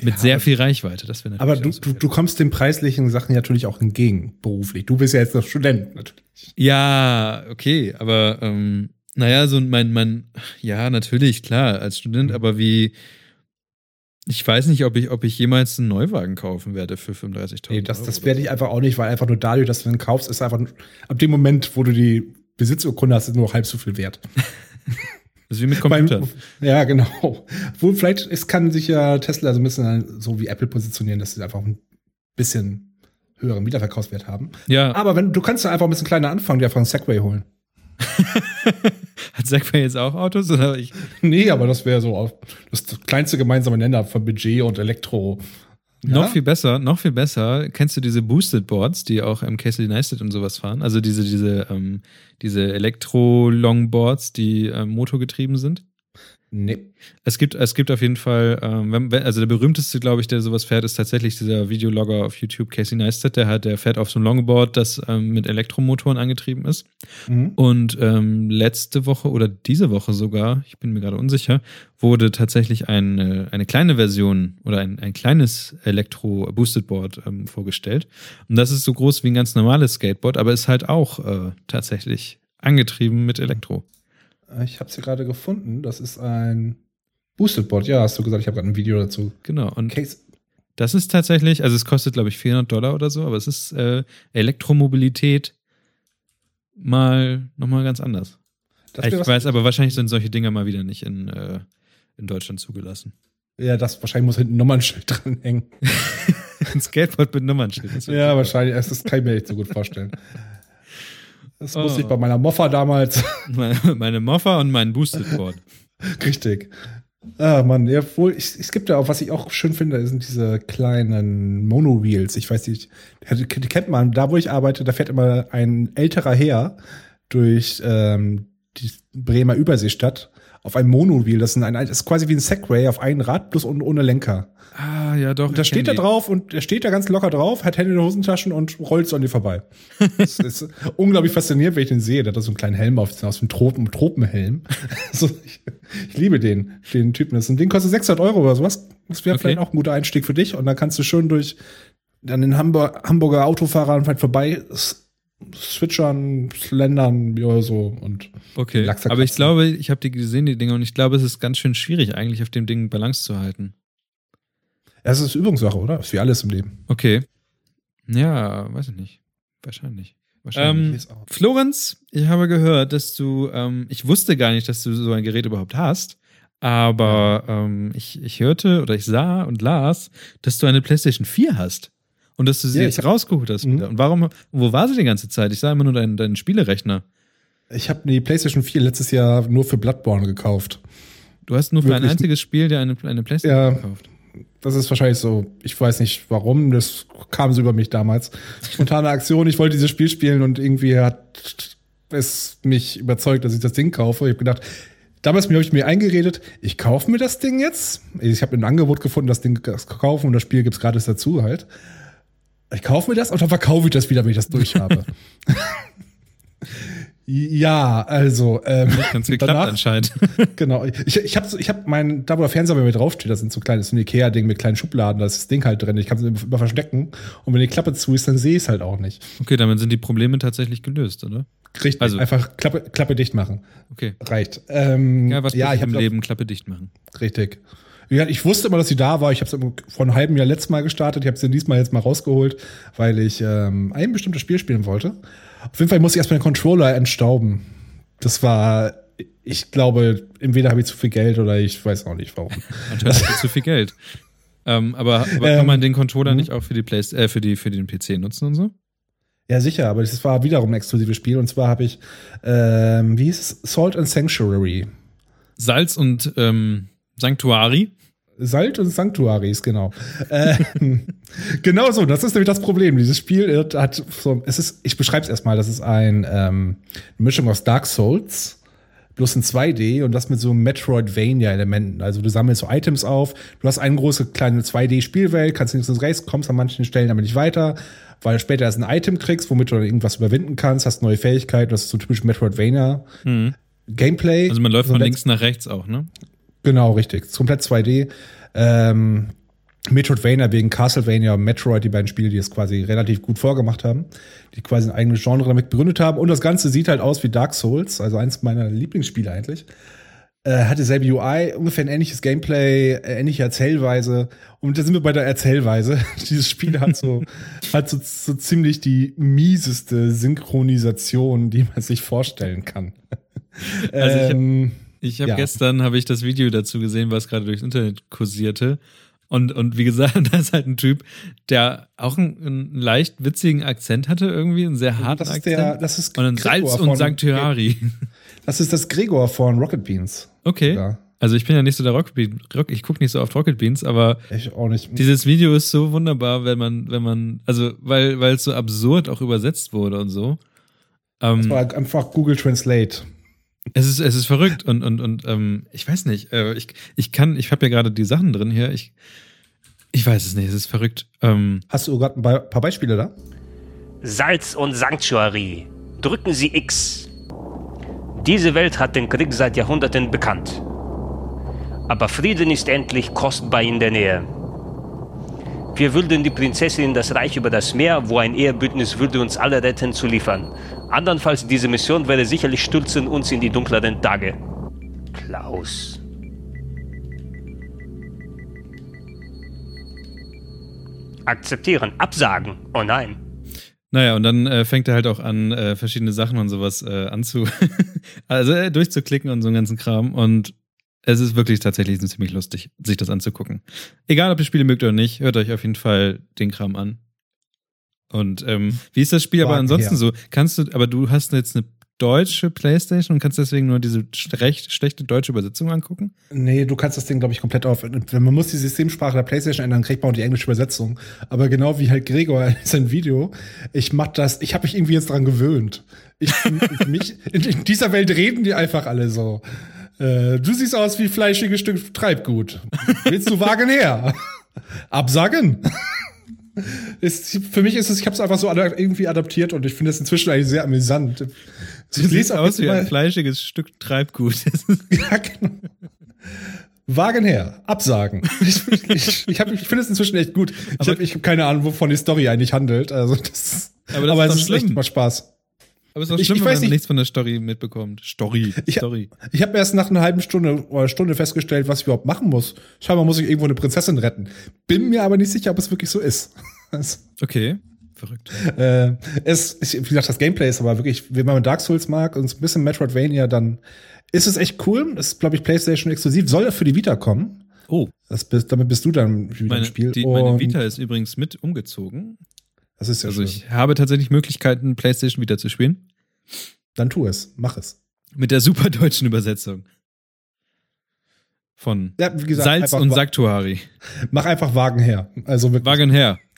Mit Ja, sehr viel Reichweite, das wäre Aber du, so du, du kommst den preislichen Sachen natürlich auch entgegen, beruflich. Du bist ja jetzt noch Student, natürlich. Ja, okay, aber ähm, naja, so mein, mein, ja, natürlich, klar, als Student, Mhm. aber wie, ich weiß nicht, ob ich, ob ich jemals einen Neuwagen kaufen werde für 35.000 Nee, das, Euro das werde ich einfach auch nicht, weil einfach nur dadurch, dass du den kaufst, ist einfach ab dem Moment, wo du die Besitzurkunde hast, ist nur halb so viel wert. *laughs* Das ist wie mit Computern. Beim- ja, genau. Wo vielleicht, es kann sich ja Tesla so ein bisschen so wie Apple positionieren, dass sie einfach ein bisschen höheren Wiederverkaufswert haben. Ja, Aber wenn du kannst ja einfach ein bisschen kleiner anfangen, dir einfach einen Segway holen. *laughs* hat Segway jetzt auch Autos oder ich? Nee, aber das wäre so auf das kleinste gemeinsame Nenner von Budget und Elektro. Ja? Noch viel besser, noch viel besser. Kennst du diese Boosted Boards, die auch im Castle United und sowas fahren? Also diese, diese, ähm, diese Elektro-Longboards, die ähm, motorgetrieben sind? Nee. Es gibt, es gibt auf jeden Fall, ähm, also der berühmteste, glaube ich, der sowas fährt, ist tatsächlich dieser Videologger auf YouTube, Casey Neistat, der hat, der fährt auf so einem Longboard, das ähm, mit Elektromotoren angetrieben ist. Mhm. Und ähm, letzte Woche oder diese Woche sogar, ich bin mir gerade unsicher, wurde tatsächlich eine, eine kleine Version oder ein, ein kleines Elektro-Boosted-Board ähm, vorgestellt. Und das ist so groß wie ein ganz normales Skateboard, aber ist halt auch äh, tatsächlich angetrieben mit Elektro. Ich habe es hier gerade gefunden. Das ist ein Boosted Board. Ja, hast du gesagt, ich habe gerade ein Video dazu. Genau. Und Case. das ist tatsächlich, also es kostet, glaube ich, 400 Dollar oder so, aber es ist äh, Elektromobilität mal nochmal ganz anders. Das ich weiß aber, wahrscheinlich sind solche Dinger mal wieder nicht in, äh, in Deutschland zugelassen. Ja, das wahrscheinlich muss hinten ein Nummernschild *laughs* dranhängen. *laughs* Ein Skateboard mit Nummernschild. Ja, wahrscheinlich. Das kann ich mir nicht so gut vorstellen. *laughs* Das Oh. musste ich bei meiner Moffa damals. *laughs* Meine, meine Moffa und mein Boosted-Board. Richtig. Ah, Mann, ja, wohl, ich, es gibt ja auch, was ich auch schön finde, sind diese kleinen Mono-Wheels. Ich weiß nicht, die kennt man, da wo ich arbeite, da fährt immer ein älterer Herr durch ähm, die Bremer Überseestadt auf einem Mono-Wheel. Das, ist ein- das ist quasi wie ein Segway auf ein Rad, bloß ohne, ohne Lenker. Ah, ja, doch. Und da steht er drauf und er steht da ganz locker drauf, hat Hände in den Hosentaschen und rollt so an dir vorbei. Das ist *laughs* unglaublich faszinierend, wenn ich den sehe. Der hat so einen kleinen Helm auf, aus dem Tropen, Tropenhelm. *laughs* so, ich, ich liebe den, den Typen. Das ist ein Ding kostet 600 Euro oder sowas. Das wäre Okay. vielleicht auch ein guter Einstieg für dich. Und dann kannst du schön durch an den Hamburg, Hamburger Autofahrern halt vorbei switchern, slendern, ja, so. Und Okay, aber ich glaube, ich habe die gesehen, die Dinger, und ich glaube, es ist ganz schön schwierig, eigentlich auf dem Ding Balance zu halten. es ist Übungssache, oder? Ist wie alles im Leben. Okay. Ja, weiß ich nicht. Wahrscheinlich. Wahrscheinlich. Ähm, Ist auch. Florenz, ich habe gehört, dass du, ähm, ich wusste gar nicht, dass du so ein Gerät überhaupt hast, aber ähm, ich, ich hörte oder ich sah und las, dass du eine PlayStation 4 hast. Und dass du sie Ja, jetzt rausgeholt hast Mhm. Und warum, wo war sie die ganze Zeit? Ich sah immer nur deinen, deinen Spielerechner. Ich habe die PlayStation 4 letztes Jahr nur für Bloodborne gekauft. Du hast nur für ein Wirklich? einziges Spiel dir eine, eine PlayStation Ja. gekauft. Das ist wahrscheinlich so, ich weiß nicht warum, das kam so über mich damals. Spontane Aktion, ich wollte dieses Spiel spielen und irgendwie hat, es mich überzeugt, dass ich das Ding kaufe. Ich habe gedacht, damals habe ich mir eingeredet, ich kaufe mir das Ding jetzt. Ich habe ein Angebot gefunden, das Ding zu kaufen und das Spiel gibt's gratis dazu halt. Ich kaufe mir das und dann verkaufe ich das wieder, wenn ich das durch habe. *laughs* ja, also ähm, Ganz geklappt danach- anscheinend. *laughs* Genau. Ich, ich habe ich hab meinen, da wo der Fernseher bei mir draufsteht, das sind so kleine, so ein Ikea-Ding mit kleinen Schubladen, da ist das Ding halt drin. Ich kann es immer verstecken. Und wenn die Klappe zu ist, dann sehe ich es halt auch nicht. Okay, damit sind die Probleme tatsächlich gelöst, oder? Richtig. Also- einfach Klappe, Klappe dicht machen. Okay. Reicht. Ähm, Ja, was ja, ich im Leben Klappe dicht machen. Richtig. Ich wusste immer, dass sie da war. Ich habe es vor einem halben Jahr letztes Mal gestartet. Ich habe sie diesmal jetzt mal rausgeholt, weil ich ähm, ein bestimmtes Spiel spielen wollte. Auf jeden Fall muss ich erstmal den Controller entstauben. Das war, ich glaube, entweder habe ich zu viel Geld oder ich weiß auch nicht warum. *laughs* Du zu viel Geld. Ähm, aber aber kann Ähm, man den Controller nicht auch für die Play äh, für die für den PC nutzen und so? Ja, sicher, aber das war wiederum ein exklusives Spiel. Und zwar habe ich, ähm, wie hieß es? Salt and Sanctuary. Salz und ähm, Sanctuary. Salt und Sanctuaries, genau. ähm, *laughs* genau so, das ist nämlich das Problem. Dieses Spiel äh, hat so, es ist, ich beschreibe es erstmal, das ist ein, ähm, eine Mischung aus Dark Souls, bloß in 2D und das mit so Metroidvania-Elementen. Also du sammelst so Items auf, du hast eine große kleine 2D-Spielwelt, kannst nicht ins Race, kommst an manchen Stellen aber nicht weiter, weil du später erst ein Item kriegst, womit du dann irgendwas überwinden kannst, hast neue Fähigkeiten, das ist so typisch Metroidvania. Gameplay. Also man läuft so von links nach rechts auch, ne? Genau, richtig. Komplett 2D. Ähm, Metroidvania wegen Castlevania und Metroid, die beiden Spiele, die es quasi relativ gut vorgemacht haben, die quasi ein eigenes Genre damit begründet haben. Und das Ganze sieht halt aus wie Dark Souls, also eins meiner Lieblingsspiele eigentlich. Äh, hat dieselbe UI, ungefähr ein ähnliches Gameplay, äh, ähnliche Erzählweise. Und da sind wir bei der Erzählweise. *laughs* Dieses Spiel hat so, *laughs* hat so, so ziemlich die mieseste Synchronisation, die man sich vorstellen kann. Also ähm, Ich habe Ja. gestern habe ich das Video dazu gesehen, was gerade durchs Internet kursierte. Und, und wie gesagt, *laughs* da ist halt ein Typ, der auch einen, einen leicht witzigen Akzent hatte, irgendwie, einen sehr harten das ist Akzent. der, das ist und dann Gregor Salz und von- Sanctuary. Das ist das Gregor von Rocket Beans. Okay. Ja. Also ich bin ja nicht so der Rocket Bean, Rock, ich gucke nicht so oft Rocket Beans, aber Ich auch nicht. dieses Video ist so wunderbar, wenn man, wenn man, also weil, weil es so absurd auch übersetzt wurde und so. Ähm, Das war einfach Google Translate. Es ist, es ist verrückt und, und, und ähm, ich weiß nicht, äh, ich, ich kann, ich habe ja gerade die Sachen drin hier, ich, ich weiß es nicht, es ist verrückt. Ähm, Hast du gerade ein paar Beispiele da? Salz und Sanctuary. Drücken Sie X. Diese Welt hat den Krieg seit Jahrhunderten bekannt. Aber Frieden ist endlich kostbar in der Nähe. Wir würden die Prinzessin in das Reich über das Meer, wo ein Ehebündnis würde uns alle retten, zu liefern. Andernfalls diese Mission werde sicherlich stürzen uns in die dunkleren Tage. Klaus. Akzeptieren, absagen. Oh nein. naja, und dann äh, fängt er halt auch an, äh, verschiedene Sachen und sowas äh, anzu, *laughs* also äh, durchzuklicken und so einen ganzen Kram und es ist wirklich tatsächlich ziemlich lustig, sich das anzugucken. Egal, ob ihr Spiele mögt oder nicht, hört euch auf jeden Fall den Kram an. Und ähm, wie ist das Spiel aber Wagen ansonsten her. so? Kannst du, aber du hast jetzt eine deutsche Playstation und kannst deswegen nur diese recht schlechte deutsche Übersetzung angucken? Nee, du kannst das Ding, glaube ich, komplett auf. Wenn man muss die Systemsprache der PlayStation ändern, kriegt man auch die englische Übersetzung. Aber genau wie halt Gregor *laughs* in seinem Video, ich mach das, ich habe mich irgendwie jetzt dran gewöhnt. Ich, mich, in, in dieser Welt reden die einfach alle so. Äh, du siehst aus wie fleischiges Stück Treibgut. Willst du Wagen her? Absagen? Ist, für mich ist es, ich habe es einfach so irgendwie adaptiert und ich finde es inzwischen eigentlich sehr amüsant. Du Ich lese siehst auch aus wie ein fleischiges Stück Treibgut. *laughs* *laughs* Ja, genau. Wagen her, absagen. Ich, ich, ich, hab- ich finde es inzwischen echt gut. Ich habe hab keine Ahnung, wovon die Story eigentlich handelt. Also das, Aber aber, das ist es ist echt schlimm. mal Spaß. Aber es ist auch Ich- schlimm, ich wenn weiß man nicht- nichts von der Story mitbekommt. Story. Ich, Story. ich habe erst nach einer halben Stunde oder Stunde festgestellt, was ich überhaupt machen muss. Scheinbar muss ich irgendwo eine Prinzessin retten. Bin mir aber nicht sicher, ob es wirklich so ist. *laughs* Okay. Verrückt. äh, es, ich, wie gesagt, das Gameplay ist aber wirklich, wenn man Dark Souls mag und ein bisschen Metroidvania, dann ist es echt cool. Das ist, glaube ich, PlayStation exklusiv. Soll für die Vita kommen. Oh, Das bist, damit bist du dann wieder meine, im Spiel. die, meine Vita ist übrigens mit umgezogen. Das ist ja Also schön. ich habe tatsächlich Möglichkeiten, PlayStation Vita zu spielen. Dann tu es. Mach es. Mit der super deutschen Übersetzung. Von Ja, gesagt, Salz und Sanctuary. Mach einfach Wagen her. Also mit Wagen her. *laughs*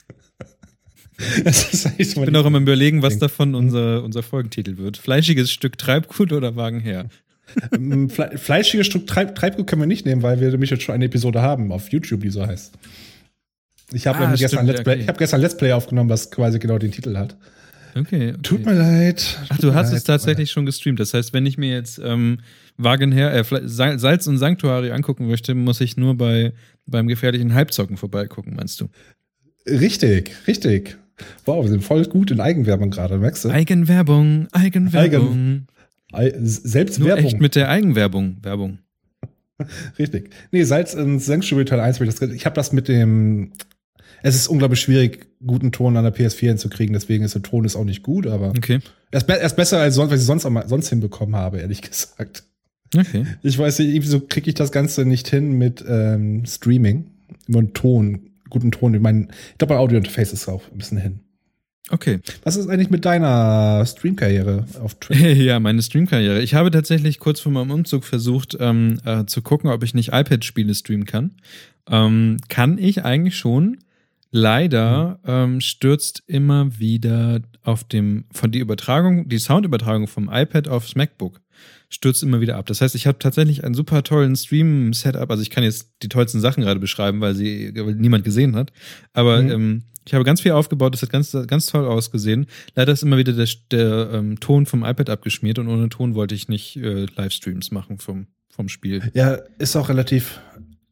Ich bin auch immer überlegen, was davon unser, unser Folgentitel wird. Fleischiges Stück Treibgut oder Wagen her? Ähm, Fle fleischiges Stück Treib Treibgut können wir nicht nehmen, weil wir nämlich jetzt schon eine Episode haben auf YouTube, die so heißt. Ich habe Ah, nämlich gestern, Let's Play, okay. ich hab gestern Let's Play aufgenommen, was quasi genau den Titel hat. Okay. okay. Tut mir leid. Ach, Tut du mir hast leid, es tatsächlich schon gestreamt. Das heißt, wenn ich mir jetzt ähm, Wagen her, äh, Salz und Sanctuary angucken möchte, muss ich nur bei beim gefährlichen Halbzocken vorbeigucken, meinst du? Richtig, richtig. Wow, wir sind voll gut in Eigenwerbung gerade, merkst du? Eigenwerbung, Eigenwerbung. Ei- Nur Selbstwerbung. echt mit der Eigenwerbung, Werbung. *laughs* Richtig. Nee, Salz in Sanctuary Teil 1, hab ich das- ich habe das mit dem. Es ist unglaublich schwierig, guten Ton an der PS4 hinzukriegen, deswegen ist der Ton ist auch nicht gut, aber Okay. er ist, er ist besser als sonst, was ich sonst, auch mal- sonst hinbekommen habe, ehrlich gesagt. Okay. Ich weiß nicht, irgendwie so kriege ich das Ganze nicht hin mit ähm, Streaming. Immer einen Ton, guten Ton. Ich meine, ich glaube, mein Audio-Interface ist auch ein bisschen hin. Okay. Was ist eigentlich mit deiner Stream-Karriere auf Twitch? *laughs* ja, meine Streamkarriere. Ich habe tatsächlich kurz vor meinem Umzug versucht ähm, äh, zu gucken, ob ich nicht iPad-Spiele streamen kann. Ähm, kann ich eigentlich schon. Leider ähm, stürzt immer wieder auf dem von die Übertragung, die Soundübertragung vom iPad aufs MacBook stürzt immer wieder ab. Das heißt, ich habe tatsächlich einen super tollen Stream-Setup. Also ich kann jetzt die tollsten Sachen gerade beschreiben, weil sie weil niemand gesehen hat. Aber Mhm. ähm, ich habe ganz viel aufgebaut, das hat ganz, ganz toll ausgesehen. Leider ist immer wieder der, der ähm, Ton vom iPad abgeschmiert und ohne Ton wollte ich nicht äh, Livestreams machen vom, vom Spiel. Ja, ist auch relativ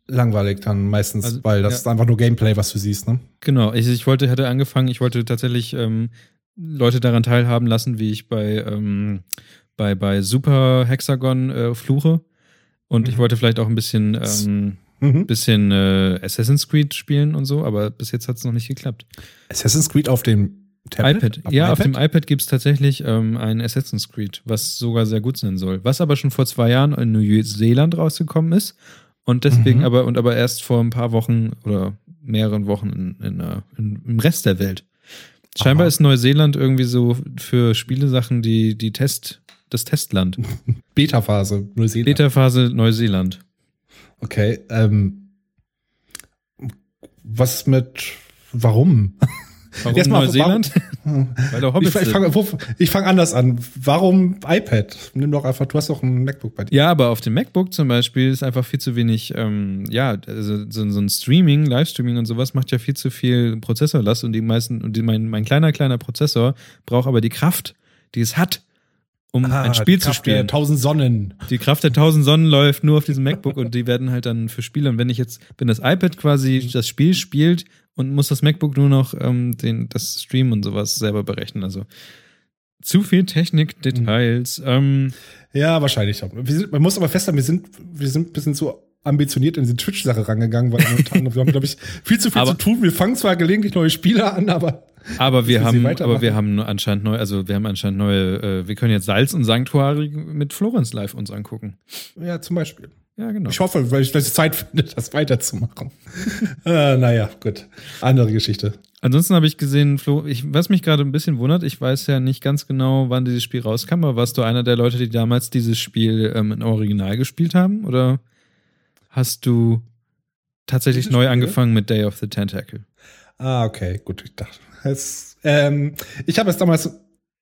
langweilig dann meistens, Also, weil das ja. ist einfach nur Gameplay, was du siehst, ne? Genau, ich, ich wollte, hatte angefangen, ich wollte tatsächlich ähm, Leute daran teilhaben lassen, wie ich bei, ähm, bei, bei Super Hexagon äh, fluche. Und ich Mhm. wollte vielleicht auch ein bisschen, ähm, Mhm. bisschen äh, Assassin's Creed spielen und so, aber bis jetzt hat es noch nicht geklappt. Assassin's Creed auf dem Tablet? iPad. ja, auf dem iPad gibt es tatsächlich ähm, ein Assassin's Creed, was sogar sehr gut sein soll. Was aber schon vor zwei Jahren in Neuseeland rausgekommen ist. Und deswegen Mhm. aber, und aber erst vor ein paar Wochen oder mehreren Wochen in, in, äh, in, im Rest der Welt. Scheinbar Aha. ist Neuseeland irgendwie so für Spielesachen die, die Test, das Testland. *laughs* Beta-Phase, Neuseeland. Beta-Phase Neuseeland. Okay, ähm, was mit, warum? Warum Erstmal, Neuseeland? *laughs* Weil da Ich, ich fange fang anders an. Warum iPad? Nimm doch einfach, du hast doch ein MacBook bei dir. Ja, aber auf dem MacBook zum Beispiel ist einfach viel zu wenig, ähm, ja, also so, so ein Streaming, Livestreaming und sowas macht ja viel zu viel Prozessorlast und die meisten, und die, mein, mein kleiner, kleiner Prozessor braucht aber die Kraft, die es hat, um ein Spiel zu spielen. Ah, Tausend Sonnen. Die Kraft der tausend Sonnen läuft nur auf diesem MacBook und die werden halt dann für Spiele. Und wenn ich jetzt, wenn das iPad quasi das Spiel spielt und muss das MacBook nur noch ähm, den, das Stream und sowas selber berechnen. Also zu viel Technik-Details. Ähm, Ja, wahrscheinlich. sind, man muss aber festhalten, wir sind, wir sind ein bisschen zu ambitioniert in diese Twitch-Sache rangegangen, weil momentan, *laughs* wir haben, glaube ich, viel zu viel Aber- zu tun. Wir fangen zwar gelegentlich neue Spiele an, aber Aber wir haben, aber wir haben anscheinend neu, also wir haben anscheinend neue, äh, wir können jetzt Salz und Sanctuary mit Florenz live uns angucken. ja, zum Beispiel. Ja, genau. Ich hoffe, weil ich, ich Zeit finde, *laughs* das weiterzumachen. *laughs* äh, naja, gut. Andere Geschichte. Ansonsten habe ich gesehen, Flo, ich, was mich gerade ein bisschen wundert, ich weiß ja nicht ganz genau, wann dieses Spiel rauskam, aber warst du einer der Leute, die damals dieses Spiel ähm, im Original gespielt haben? Oder hast du tatsächlich neu angefangen mit Day of the Tentacle? Ah, okay, gut. Ich dachte, es, ähm, ich habe es damals,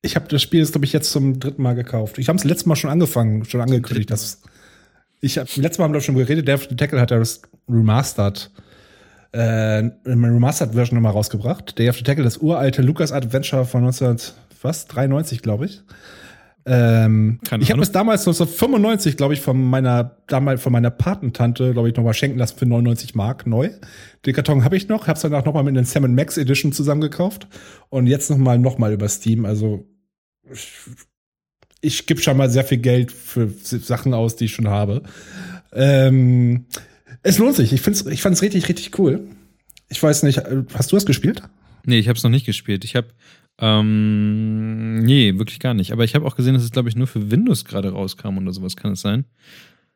ich habe das Spiel jetzt, glaube ich, jetzt zum dritten Mal gekauft. Ich habe es letztes Mal schon angefangen, schon angekündigt, dass ich hab, letztes Mal haben wir schon geredet, der Tackle hat ja das Remastered, äh, eine Remastered-Version nochmal rausgebracht. Day of the Tackle, das uralte Lucas Adventure von 19, was, 93, glaube ich. Ähm, ich habe es damals 1995, glaube ich, von meiner damals von meiner Patentante, glaube ich, nochmal schenken lassen für 99 Mark neu. Den Karton habe ich noch, habe es danach nochmal mit den Sam Max Edition zusammengekauft und jetzt nochmal noch mal über Steam. Also ich, ich gebe schon mal sehr viel Geld für Sachen aus, die ich schon habe. Ähm, es lohnt sich. Ich find's, ich fand's richtig, richtig cool. Ich weiß nicht, äh, hast du es gespielt? Nee, ich habe es noch nicht gespielt. Ich habe, ähm, nee, wirklich gar nicht. Aber ich habe auch gesehen, dass es, glaube ich, nur für Windows gerade rauskam oder sowas. Kann es sein?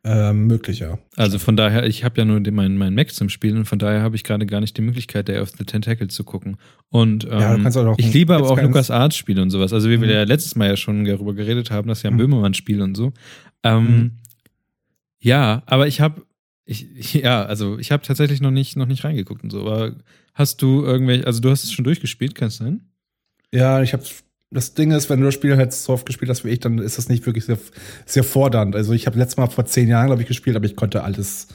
Ähm, möglich, ja. Also von daher, ich habe ja nur den, mein, mein Mac zum Spielen und von daher habe ich gerade gar nicht die Möglichkeit, Day of the Tentacle zu gucken. Und ähm, Ja, du kannst auch ich liebe aber auch Lukas Arts Spiele und sowas. Also wie wir Mhm. ja letztes Mal ja schon darüber geredet haben, dass ja ein Mhm. Böhmermann Spiel und so. Ähm, Mhm. Ja, aber ich habe Ich, ja, also ich habe tatsächlich noch nicht, noch nicht reingeguckt und so, aber hast du irgendwelche, also du hast es schon durchgespielt, kann es sein? Ja, ich habe das Ding ist, wenn du das Spiel halt so oft gespielt hast wie ich, dann ist das nicht wirklich sehr, sehr fordernd. Also ich habe letztes Mal vor zehn Jahren, glaube ich, gespielt, aber ich konnte alles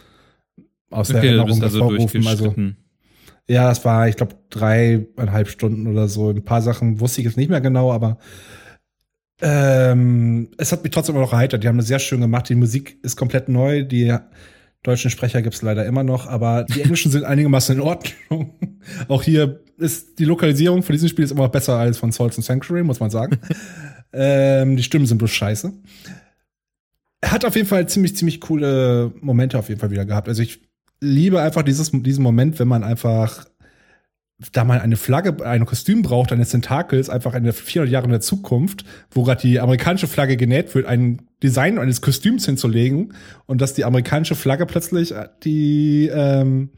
aus der Okay, Erinnerung also hervorrufen. Also ja, das war, ich glaube, dreieinhalb Stunden oder so. Ein paar Sachen wusste ich jetzt nicht mehr genau, aber ähm, es hat mich trotzdem immer noch erheitert. Die haben das sehr schön gemacht. Die Musik ist komplett neu. Die deutschen Sprecher gibt's leider immer noch, aber die englischen sind einigermaßen in Ordnung. *laughs* Auch hier ist die Lokalisierung von diesem Spiel ist immer noch besser als von Souls and Sanctuary, muss man sagen. *laughs* ähm, die Stimmen sind bloß scheiße. Hat auf jeden Fall ziemlich, ziemlich coole Momente auf jeden Fall wieder gehabt. Also ich liebe einfach dieses, diesen Moment, wenn man einfach da man eine Flagge, ein Kostüm braucht, eines Tentakels, einfach eine 400 Jahre in der Zukunft, wo gerade die amerikanische Flagge genäht wird, ein Design eines Kostüms hinzulegen und dass die amerikanische Flagge plötzlich äh, die ähm,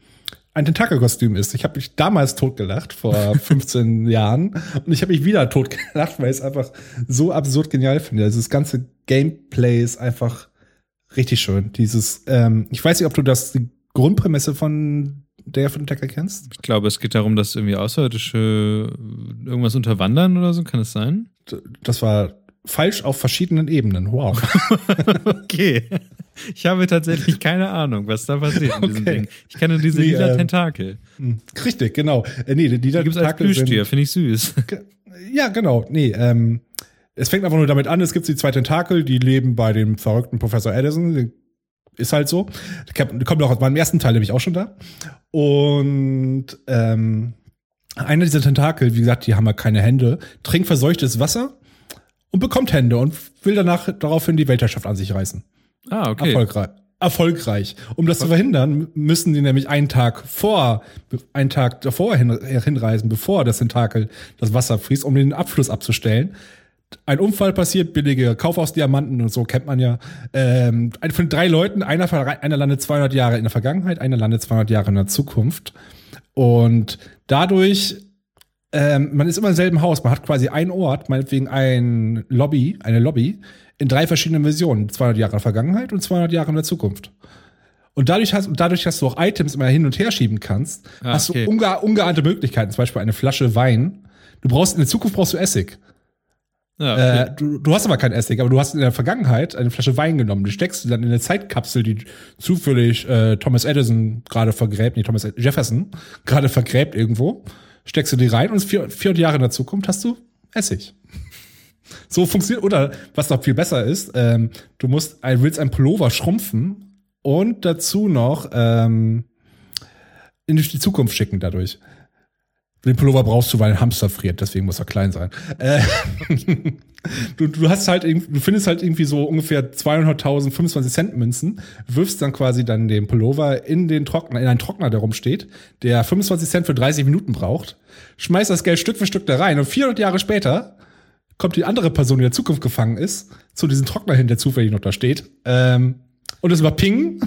ein Tentakelkostüm ist. Ich habe mich damals totgelacht vor *laughs* 15 Jahren und ich habe mich wieder totgelacht, weil ich es einfach so absurd genial finde. Also das ganze Gameplay ist einfach richtig schön. Dieses, ähm, ich weiß nicht, ob du das die Grundprämisse von Day of the Tentacle kennst. Ich glaube, es geht darum, dass irgendwie Außerirdische irgendwas unterwandern oder so, kann es sein? Das war falsch auf verschiedenen Ebenen. Wow. *laughs* Okay. Ich habe tatsächlich keine Ahnung, was da passiert in diesem Okay. Ding. Ich kenne diese Nee, lila ähm, Tentakel. Hm, Richtig, genau. Äh, nee, die Die gibt es als Tentakel sind- Plüschtier, finde ich süß. *laughs* Ja, genau. Nee, ähm, es fängt einfach nur damit an, es gibt die zwei Tentakel, die leben bei dem verrückten Professor Edison. Ist halt so. Kommt auch aus meinem ersten Teil nämlich auch schon da. Und ähm, einer dieser Tentakel, wie gesagt, die haben ja keine Hände, trinkt verseuchtes Wasser und bekommt Hände und will danach daraufhin die Weltherrschaft an sich reißen. Ah, okay. Erfolgreich. Erfolgreich. Um das zu verhindern, müssen die nämlich einen Tag vor, einen Tag davor hin, hinreisen, bevor das Tentakel das Wasser fließt, um den Abfluss abzustellen. Ein Unfall passiert, billige Kaufhausdiamanten und so kennt man ja. Ähm, von drei Leuten, einer, einer landet 200 Jahre in der Vergangenheit, einer landet 200 Jahre in der Zukunft. Und dadurch, ähm, man ist immer im selben Haus, man hat quasi einen Ort, meinetwegen ein Lobby, eine Lobby, in drei verschiedenen Versionen. 200 Jahre in der Vergangenheit und 200 Jahre in der Zukunft. Und dadurch hast, und dadurch, dass du auch Items immer hin und her schieben kannst, Ah, hast okay. du unge ungeahnte Möglichkeiten. Zum Beispiel eine Flasche Wein. Du brauchst, in der Zukunft brauchst du Essig. Ja, okay. Äh, du, du hast aber kein Essig, aber du hast in der Vergangenheit eine Flasche Wein genommen. Die steckst du dann in eine Zeitkapsel, die zufällig äh, Thomas Edison gerade vergräbt, nee, Thomas Jefferson gerade vergräbt irgendwo. Steckst du die rein und vier- 400 Jahre in der Zukunft hast du Essig. So funktioniert, oder was noch viel besser ist, ähm, du musst, ein, willst ein Pullover schrumpfen und dazu noch ähm, in die Zukunft schicken dadurch. Den Pullover brauchst du, weil ein Hamster friert, deswegen muss er klein sein. Äh, *laughs* du, du hast halt, du findest halt irgendwie so ungefähr 200.000 25 Cent Münzen, wirfst dann quasi dann den Pullover in den Trockner, in einen Trockner, der rumsteht, der 25 Cent für 30 Minuten braucht, schmeißt das Geld Stück für Stück da rein und 400 Jahre später kommt die andere Person, die in der Zukunft gefangen ist, zu diesem Trockner hin, der zufällig noch da steht, ähm, und es war Ping,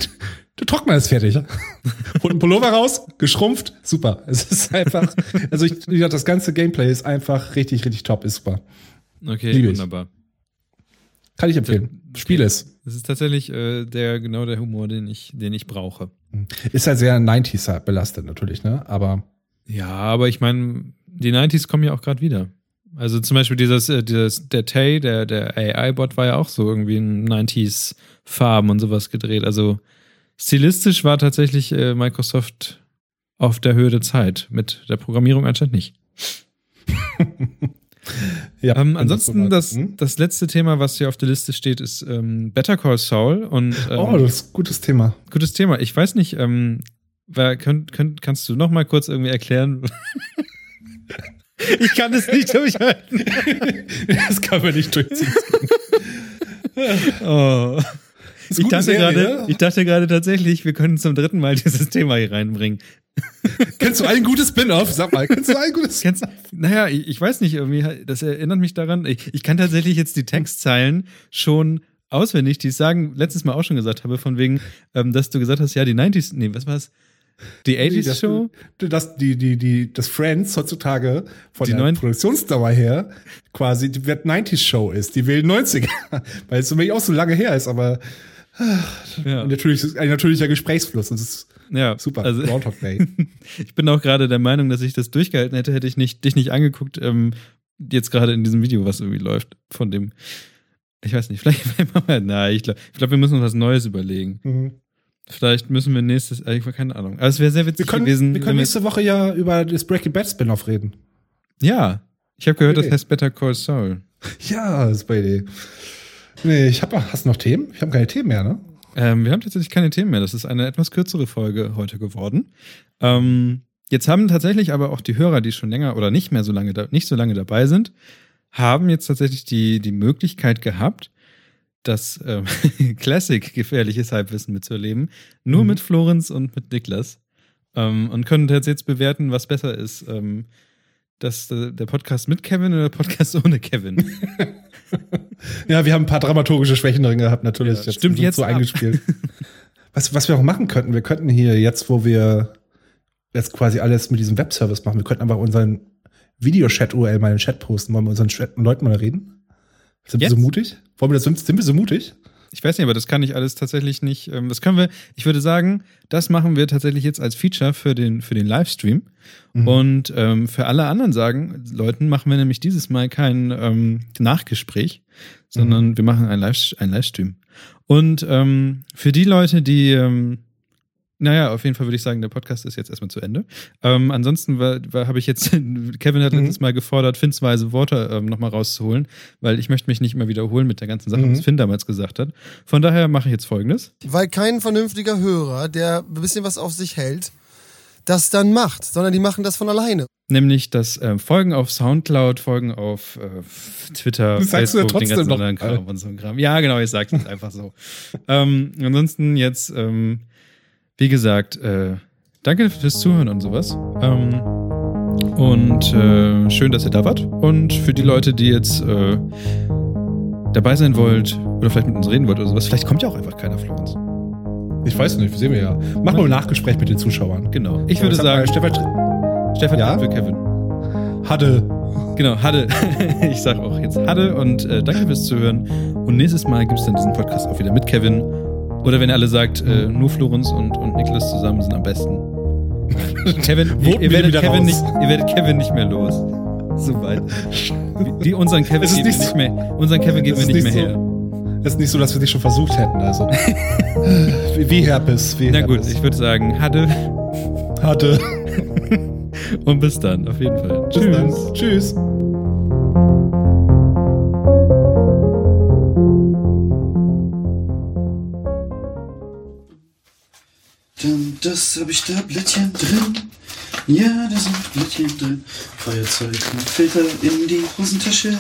der Trockner ist fertig. *laughs* Holt einen Pullover raus, geschrumpft, super. Es ist einfach, also ich, wie gesagt, das ganze Gameplay ist einfach richtig, richtig top, ist super. okay, liebe ich. wunderbar. Kann ich empfehlen. Spiel es. Das ist tatsächlich äh, der genau der Humor, den ich, den ich brauche. Ist halt sehr 90s belastet natürlich, ne? Aber Ja, aber ich meine, die 90s kommen ja auch gerade wieder. Also zum Beispiel dieses, äh, dieses der Tay, der, der AI-Bot war ja auch so irgendwie in 90s Farben und sowas gedreht. Also stilistisch war tatsächlich äh, Microsoft auf der Höhe der Zeit. Mit der Programmierung anscheinend nicht. *laughs* ja. Ähm, ansonsten, so das, hm? das letzte Thema, was hier auf der Liste steht, ist ähm, Better Call Saul. Und ähm, Oh, das ist ein gutes Thema. gutes Thema. Ich weiß nicht, ähm, wer, könnt, könnt, kannst du noch mal kurz irgendwie erklären? *laughs* ich kann es nicht durchhalten. *laughs* Das kann man nicht durchziehen. Oh. Das Ich dachte, gerade, ne? ich dachte gerade tatsächlich, wir können zum dritten Mal *laughs* dieses Thema hier reinbringen. Kennst du ein gutes Spin-off? Sag mal, kennst du ein gutes *laughs* Kennst, naja, ich, ich weiß nicht, irgendwie, das erinnert mich daran. Ich, ich kann tatsächlich jetzt die Textzeilen schon auswendig, die ich sagen, letztes Mal auch schon gesagt habe, von wegen, ähm, dass du gesagt hast, ja, die 90s, nee, was war's? Die 80s das, Show? Das, die, die, die, das Friends heutzutage von Die der Produktionsdauer her quasi die wird 90s Show ist, die wilden 90er. *laughs* Weil es für mich auch so lange her ist, aber Ja. Ein, natürliches, ein natürlicher Gesprächsfluss. Das ist Ja, super. Also, Groundhog Day. *laughs* ich bin auch gerade der Meinung, dass ich das durchgehalten hätte, hätte ich nicht, dich nicht angeguckt, ähm, jetzt gerade in diesem Video, was irgendwie läuft, von dem. Ich weiß nicht, *laughs* vielleicht, vielleicht machen wir, na, ich glaube, ich glaub, wir müssen uns was Neues überlegen. Mhm. Vielleicht müssen wir nächstes, äh, ich habe keine Ahnung. Aber es wäre sehr Wir witzig können, gewesen. wir können nächste Woche ja über das Breaking Bad Spin-off reden. ja, ich habe gehört, das Okay. heißt Better Call Saul. *laughs* Ja, super Idee. Nee, ich hab, hast du noch Themen? Ich habe keine Themen mehr, ne? Ähm, wir haben tatsächlich keine Themen mehr. Das ist eine etwas kürzere Folge heute geworden. Ähm, jetzt haben tatsächlich aber auch die Hörer, die schon länger oder nicht mehr so lange, da, nicht so lange dabei sind, haben jetzt tatsächlich die, die Möglichkeit gehabt, das ähm, *laughs* Classic gefährliches Halbwissen mitzuerleben. Nur Mhm. mit Florenz und mit Niklas. Ähm, und können jetzt bewerten, was besser ist. Das, äh, der Podcast mit Kevin oder der Podcast ohne Kevin? *laughs* Ja, wir haben ein paar dramaturgische Schwächen drin gehabt, natürlich. Ja, stimmt jetzt so ab. eingespielt. *laughs* was, was wir auch machen könnten, wir könnten hier jetzt, wo wir jetzt quasi alles mit diesem Webservice machen, wir könnten einfach unseren Videochat-URL mal in den Chat posten. Wollen wir unseren Chat Leuten mal reden? Sind Jetzt? wir so mutig? Wollen wir das, sind wir so mutig? Ich weiß nicht, aber das kann ich alles tatsächlich nicht. Ähm, das können wir, ich würde sagen, das machen wir tatsächlich jetzt als Feature für den, für den Livestream. Mhm. Und ähm, für alle anderen sagen, Leuten machen wir nämlich dieses Mal kein ähm, Nachgespräch, sondern wir machen ein, Live, ein Livestream. Und ähm, für die Leute, die, ähm, naja, auf jeden Fall würde ich sagen, der Podcast ist jetzt erstmal zu Ende. Ähm, ansonsten habe ich jetzt, *laughs* Kevin hat Mhm. letztes Mal gefordert, Finns weise Worte ähm, nochmal rauszuholen, weil ich möchte mich nicht mehr wiederholen mit der ganzen Sache, Mhm. was Finn damals gesagt hat. Von daher mache ich jetzt folgendes. Weil kein vernünftiger Hörer, der ein bisschen was auf sich hält, das dann macht, sondern die machen das von alleine. Nämlich das äh, Folgen auf Soundcloud, Folgen auf äh, Twitter, Das sagst du ja Facebook, den trotzdem ganzen anderen Kram und so ein Kram. Ja, genau, ich sag's jetzt einfach so. *laughs* ähm, ansonsten jetzt, ähm, wie gesagt, äh, danke fürs Zuhören und sowas. Ähm, und äh, schön, dass ihr da wart. Und für die Leute, die jetzt äh, dabei sein wollt oder vielleicht mit uns reden wollt oder sowas, vielleicht kommt ja auch einfach keiner von uns. Ich weiß nicht, sehen wir ja. Mach mal ein Nachgespräch mit den Zuschauern. Genau. Ich würde sagen, Stefan Stefan Ja? für Kevin. hatte. Genau, Hadde. *laughs* Ich sag auch jetzt Hadde und äh, danke fürs Zuhören. Und nächstes Mal gibt es dann diesen Podcast auch wieder mit Kevin. Oder wenn ihr alle sagt, äh, nur Florenz und, und Niklas zusammen sind am besten. *laughs* Kevin, ihr, ihr, werdet Kevin raus. nicht, ihr werdet Kevin nicht mehr los. Soweit. Die, unseren Kevin geben wir nicht nicht mehr. Unseren Kevin geben wir nicht mehr nicht her. Es ist nicht so, dass wir dich schon versucht hätten. Also. *laughs* wie, wie Herpes. Wie Na gut, Herpes. ich würde sagen, Hadde hatte. *laughs* und bis dann, auf jeden Fall. Bis dann. Tschüss. Dann das habe ich da Blättchen drin. Ja, da sind Blättchen drin. Feuerzeug mit Filter in die Hosentasche.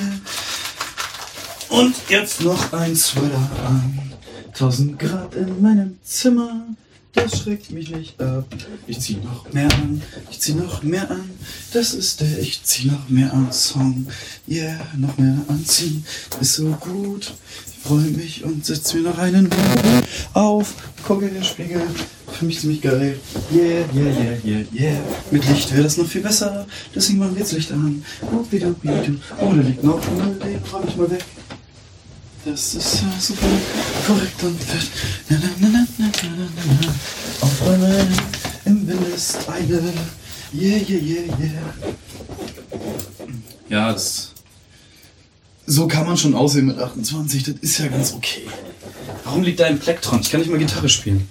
Und jetzt noch ein Sweater an. 1000 Grad in meinem Zimmer. Das schreckt mich nicht ab. Ich zieh noch mehr an. Ich zieh noch mehr an. Das ist der Ich zieh noch mehr an Song. Yeah, noch mehr anziehen. Ist so gut. Ich freue mich und setz mir noch einen auf. Gucke in den Spiegel. Für mich ziemlich geil. Yeah, yeah, yeah, yeah, yeah. Mit Licht wäre das noch viel besser. Deswegen machen wir jetzt Licht an. Wupidupidu. Oh, da liegt noch. Den räum ich mal weg. Das ist ja super korrekt und fett. Na, na, na, na, na, na, na. Aufräumen im eine. Yeah, yeah, yeah, yeah. Ja, das. So kann man schon aussehen mit 28. Das ist ja ganz okay. Warum liegt da ein Plektron? Ich kann nicht mal Gitarre spielen.